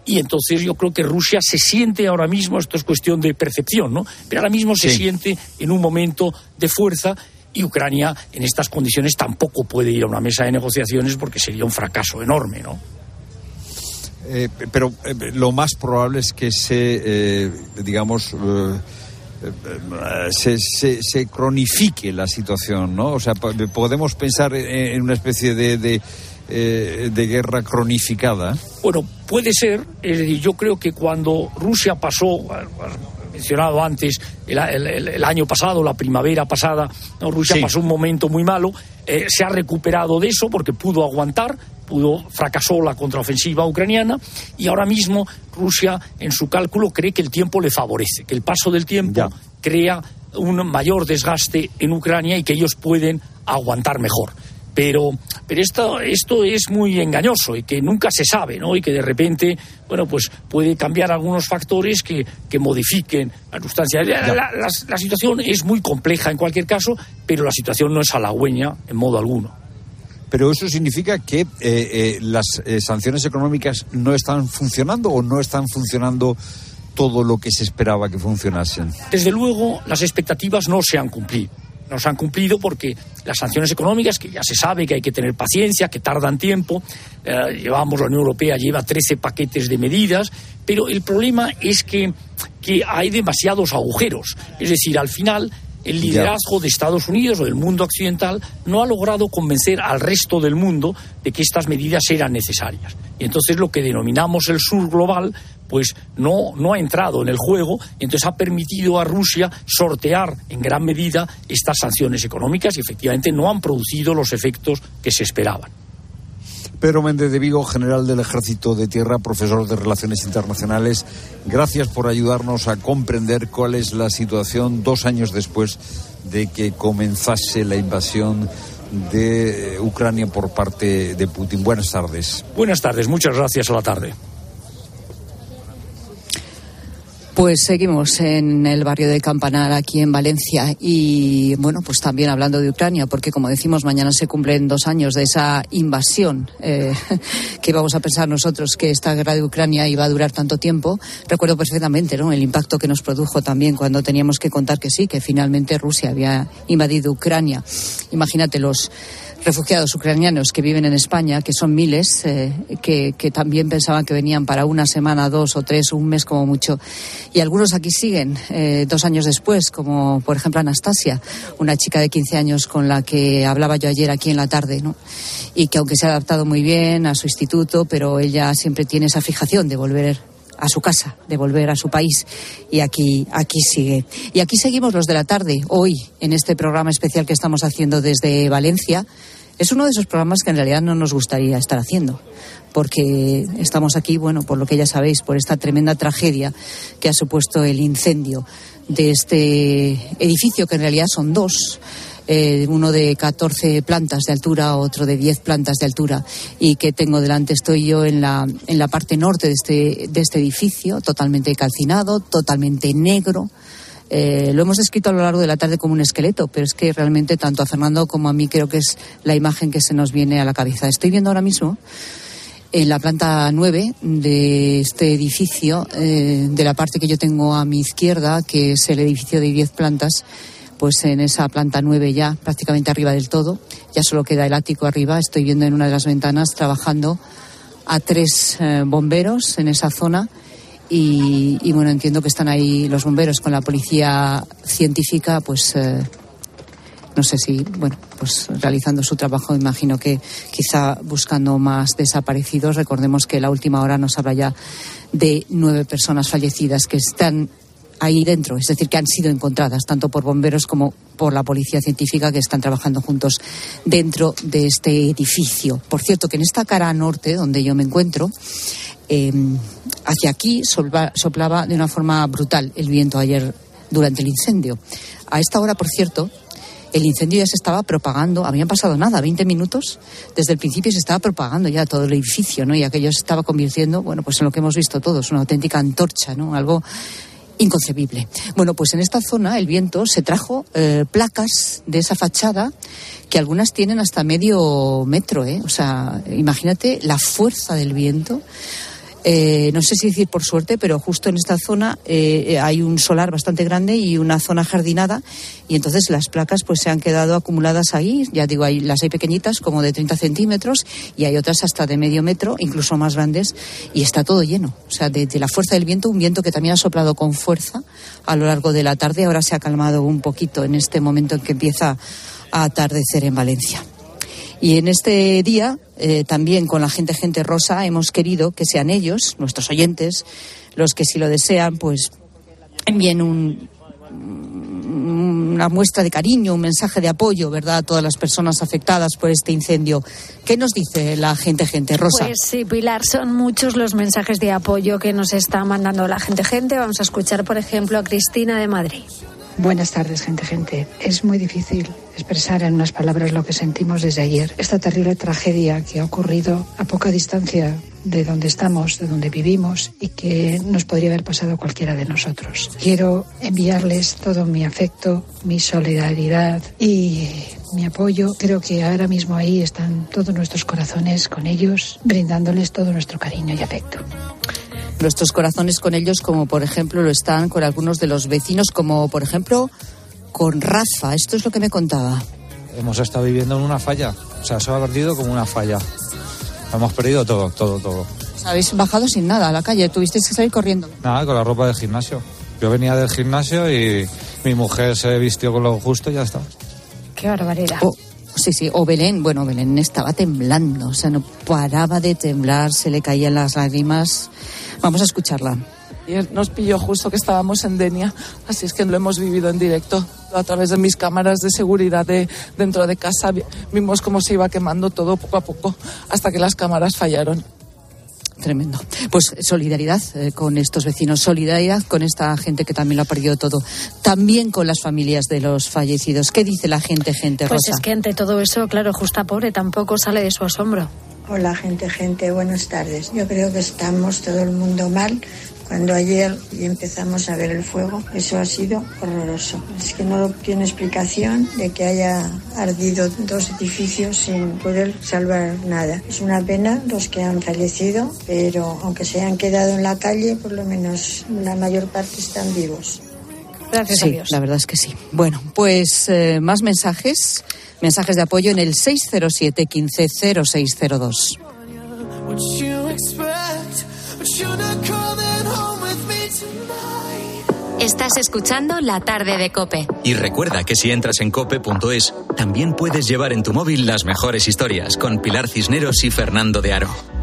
Y entonces yo creo que Rusia se siente ahora mismo, esto es cuestión de percepción, ¿no? Pero ahora mismo se siente en un momento de fuerza y Ucrania en estas condiciones tampoco puede ir a una mesa de negociaciones porque sería un fracaso enorme, ¿no? Eh, pero eh, lo más probable es que se, eh, digamos, se, se, cronifique la situación, ¿no? O sea, podemos pensar en una especie de, de, eh, de guerra cronificada. Bueno, puede ser. Es decir, yo creo que cuando Rusia pasó, mencionado antes, el, año pasado, la primavera pasada, Rusia pasó un momento muy malo, eh, se ha recuperado de eso porque pudo aguantar, pudo fracasó la contraofensiva ucraniana y ahora mismo Rusia en su cálculo cree que el tiempo le favorece, que el paso del tiempo crea un mayor desgaste en Ucrania y que ellos pueden aguantar mejor. Pero, pero esto, esto es muy engañoso y que nunca se sabe, ¿no? Y que de repente, bueno, pues puede cambiar algunos factores que, que modifiquen la sustancia. La, la, situación es muy compleja en cualquier caso, pero la situación no es halagüeña en modo alguno. Pero eso significa que eh, eh, las eh, sanciones económicas no están funcionando o no están funcionando todo lo que se esperaba que funcionasen. Desde luego, las expectativas no se han cumplido. No se han cumplido porque las sanciones económicas, que ya se sabe que hay que tener paciencia, que tardan tiempo, llevamos, la Unión Europea lleva 13 paquetes de medidas, pero el problema es que, que hay demasiados agujeros. Es decir, al final el liderazgo de Estados Unidos o del mundo occidental no ha logrado convencer al resto del mundo de que estas medidas eran necesarias. Y entonces lo que denominamos el sur global pues no, no ha entrado en el juego y entonces ha permitido a Rusia sortear en gran medida estas sanciones económicas y efectivamente no han producido los efectos que se esperaban. Pedro Méndez de Vigo, general del Ejército de Tierra, profesor de Relaciones Internacionales, gracias por ayudarnos a comprender cuál es la situación dos años después de que comenzase la invasión de Ucrania por parte de Putin. Buenas tardes. Buenas tardes, muchas gracias a la tarde. Pues seguimos en el barrio de Campanar, aquí en Valencia, y bueno, pues también hablando de Ucrania, porque como decimos, mañana se cumplen dos años de esa invasión eh, que íbamos a pensar nosotros que esta guerra de Ucrania iba a durar tanto tiempo. Recuerdo perfectamente ¿no? el impacto que nos produjo también cuando teníamos que contar que sí, que finalmente Rusia había invadido Ucrania. Imagínate los refugiados ucranianos que viven en España, que son miles, eh, que, también pensaban que venían para una semana, dos o tres, un mes como mucho. Y algunos aquí siguen eh, dos años después, como por ejemplo Anastasia, una chica de 15 años con la que hablaba yo ayer aquí en la tarde, ¿no? Y que aunque se ha adaptado muy bien a su instituto, pero ella siempre tiene esa fijación de volver a su casa, de volver a su país. Y aquí, aquí sigue. Y aquí seguimos los de la tarde, hoy, en este programa especial que estamos haciendo desde Valencia. Es uno de esos programas que en realidad no nos gustaría estar haciendo, porque estamos aquí, bueno, por lo que ya sabéis, por esta tremenda tragedia que ha supuesto el incendio de este edificio, que en realidad son dos. Eh, uno de 14 plantas de altura, otro de 10 plantas de altura, y que tengo delante, estoy yo en la, en la parte norte de este, de este edificio, totalmente calcinado, totalmente negro, eh, lo hemos descrito a lo largo de la tarde como un esqueleto, pero es que realmente tanto a Fernando como a mí creo que es la imagen que se nos viene a la cabeza. Estoy viendo ahora mismo en la planta 9 de este edificio, eh, de la parte que yo tengo a mi izquierda, que es el edificio de 10 plantas, pues en esa planta 9 ya prácticamente arriba del todo, ya solo queda el ático arriba. Estoy viendo en una de las ventanas trabajando a tres eh, bomberos en esa zona y, bueno, entiendo que están ahí los bomberos con la policía científica, pues eh, no sé si, bueno, pues realizando su trabajo, imagino que quizá buscando más desaparecidos. Recordemos que la última hora nos habla ya de nueve personas fallecidas que están ahí dentro, es decir, que han sido encontradas tanto por bomberos como por la policía científica que están trabajando juntos dentro de este edificio. Por cierto, que en esta cara norte, donde yo me encuentro, Em, hacia aquí soplaba de una forma brutal el viento ayer durante el incendio. A esta hora, por cierto, el incendio ya se estaba propagando, habían pasado nada, 20 minutos, desde el principio se estaba propagando ya todo el edificio, ¿no? Y aquello se estaba convirtiendo, bueno, pues en lo que hemos visto todos, una auténtica antorcha, ¿no? Algo inconcebible. Bueno, pues en esta zona el viento se trajo eh, placas de esa fachada que algunas tienen hasta medio metro, ¿eh? O sea, imagínate la fuerza del viento Eh, no sé si decir por suerte, pero justo en esta zona eh, hay un solar bastante grande y una zona jardinada y entonces las placas pues se han quedado acumuladas ahí. Ya digo, hay, las hay pequeñitas como de 30 centímetros y hay otras hasta de medio metro, incluso más grandes y está todo lleno. O sea, de, de la fuerza del viento, un viento que también ha soplado con fuerza a lo largo de la tarde. Ahora se ha calmado un poquito en este momento en que empieza a atardecer en Valencia. Y en este día, eh, también con la gente Gente Rosa, hemos querido que sean ellos, nuestros oyentes, los que si lo desean, pues envíen un, una muestra de cariño, un mensaje de apoyo, ¿verdad?, a todas las personas afectadas por este incendio. ¿Qué nos dice la gente Gente Rosa? Pues sí, Pilar, son muchos los mensajes de apoyo que nos está mandando la gente Gente. Vamos a escuchar, por ejemplo, a Cristina de Madrid. Buenas tardes, gente, gente. Es muy difícil expresar en unas palabras lo que sentimos desde ayer. Esta terrible tragedia que ha ocurrido a poca distancia de donde estamos, de donde vivimos y que nos podría haber pasado cualquiera de nosotros. Quiero enviarles todo mi afecto, mi solidaridad y mi apoyo. Creo que ahora mismo ahí están todos nuestros corazones con ellos, brindándoles todo nuestro cariño y afecto nuestros corazones con ellos, como por ejemplo lo están con algunos de los vecinos, como por ejemplo con Rafa. Esto es lo que me contaba. Hemos estado viviendo en una falla, o sea, se ha perdido como una falla. Hemos perdido todo, todo, todo. Habéis bajado sin nada a la calle, tuvisteis que salir corriendo. Nada, con la ropa del gimnasio. Yo venía del gimnasio y mi mujer se vistió con lo justo y ya está. Qué barbaridad. Oh, sí, sí, o Belén, bueno, Belén estaba temblando, o sea, no paraba de temblar, se le caían las lágrimas. Vamos a escucharla. Y nos pilló justo que estábamos en Denia, así es que lo hemos vivido en directo. A través de mis cámaras de seguridad de dentro de casa vimos cómo se iba quemando todo poco a poco hasta que las cámaras fallaron. Tremendo. Pues solidaridad eh, con estos vecinos, solidaridad con esta gente que también lo ha perdido todo, también con las familias de los fallecidos. ¿Qué dice la gente, gente Pues rosa? es que ante todo eso, claro, Justa Pobre tampoco sale de su asombro. Hola gente, gente, buenas tardes. Yo creo que estamos todo el mundo mal. Cuando ayer empezamos a ver el fuego, eso ha sido horroroso. Es que no tiene explicación de que haya ardido dos edificios sin poder salvar nada. Es una pena los que han fallecido, pero aunque se han quedado en la calle, por lo menos la mayor parte están vivos. Gracias sí, a Dios. la verdad es que sí. Bueno, pues eh, más mensajes, mensajes de apoyo en el 607 15 0602. Estás escuchando La tarde de Cope. Y recuerda que si entras en cope.es, también puedes llevar en tu móvil las mejores historias con Pilar Cisneros y Fernando de Aro.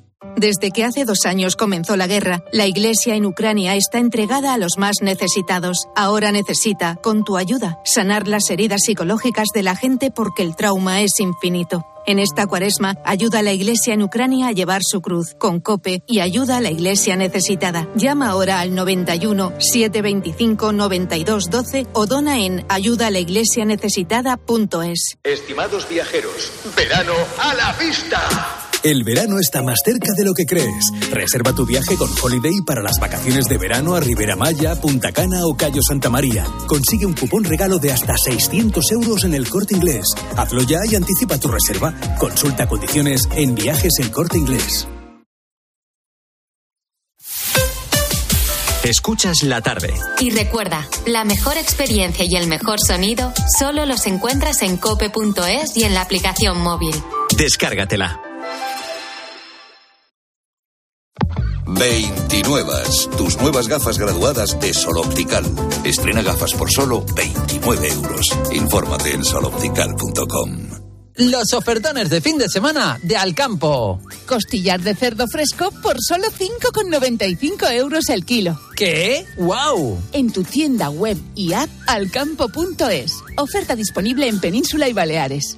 Desde que hace dos años comenzó la guerra, la Iglesia en Ucrania está entregada a los más necesitados. Ahora necesita, con tu ayuda, sanar las heridas psicológicas de la gente porque el trauma es infinito. En esta cuaresma, ayuda a la Iglesia en Ucrania a llevar su cruz con COPE y ayuda a la Iglesia necesitada. Llama ahora al 91 725 92 12 o dona en ayudaalaiglesianecesitada.es. Estimados viajeros, verano a la vista. El verano está más cerca de lo que crees. Reserva tu viaje con Holiday para las vacaciones de verano a Ribera Maya, Punta Cana o Cayo Santa María. Consigue un cupón regalo de hasta 600 euros en el corte inglés. Hazlo ya y anticipa tu reserva. Consulta condiciones en viajes el corte inglés. Escuchas la tarde. Y recuerda, la mejor experiencia y el mejor sonido solo los encuentras en cope.es y en la aplicación móvil. Descárgatela. 29. Tus nuevas gafas graduadas de Sol Optical. Estrena gafas por solo 29 euros. Infórmate en soloptical.com. Los ofertones de fin de semana de Alcampo. Costillar de cerdo fresco por solo 5,95 euros el kilo. ¿Qué? ¡Wow! En tu tienda web y app alcampo.es. Oferta disponible en Península y Baleares.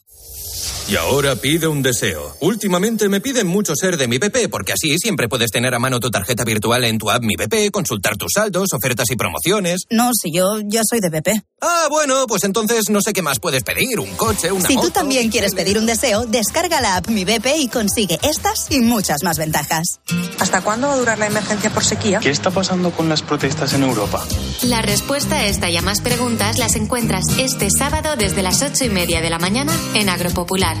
Y ahora pide un deseo. Últimamente me piden mucho ser de mi BP, porque así siempre puedes tener a mano tu tarjeta virtual en tu app Mi BP, consultar tus saldos, ofertas y promociones. No, si yo ya soy de BP. Ah, bueno, pues entonces no sé qué más puedes pedir, un coche, una Si moto. tú también quieres pedir un deseo, descarga la app Mi BP y consigue estas y muchas más ventajas. ¿Hasta cuándo va a durar la emergencia por sequía? ¿Qué está pasando con las protestas en Europa? La respuesta a esta y a más preguntas las encuentras este sábado desde las ocho y media de la mañana en Agropopular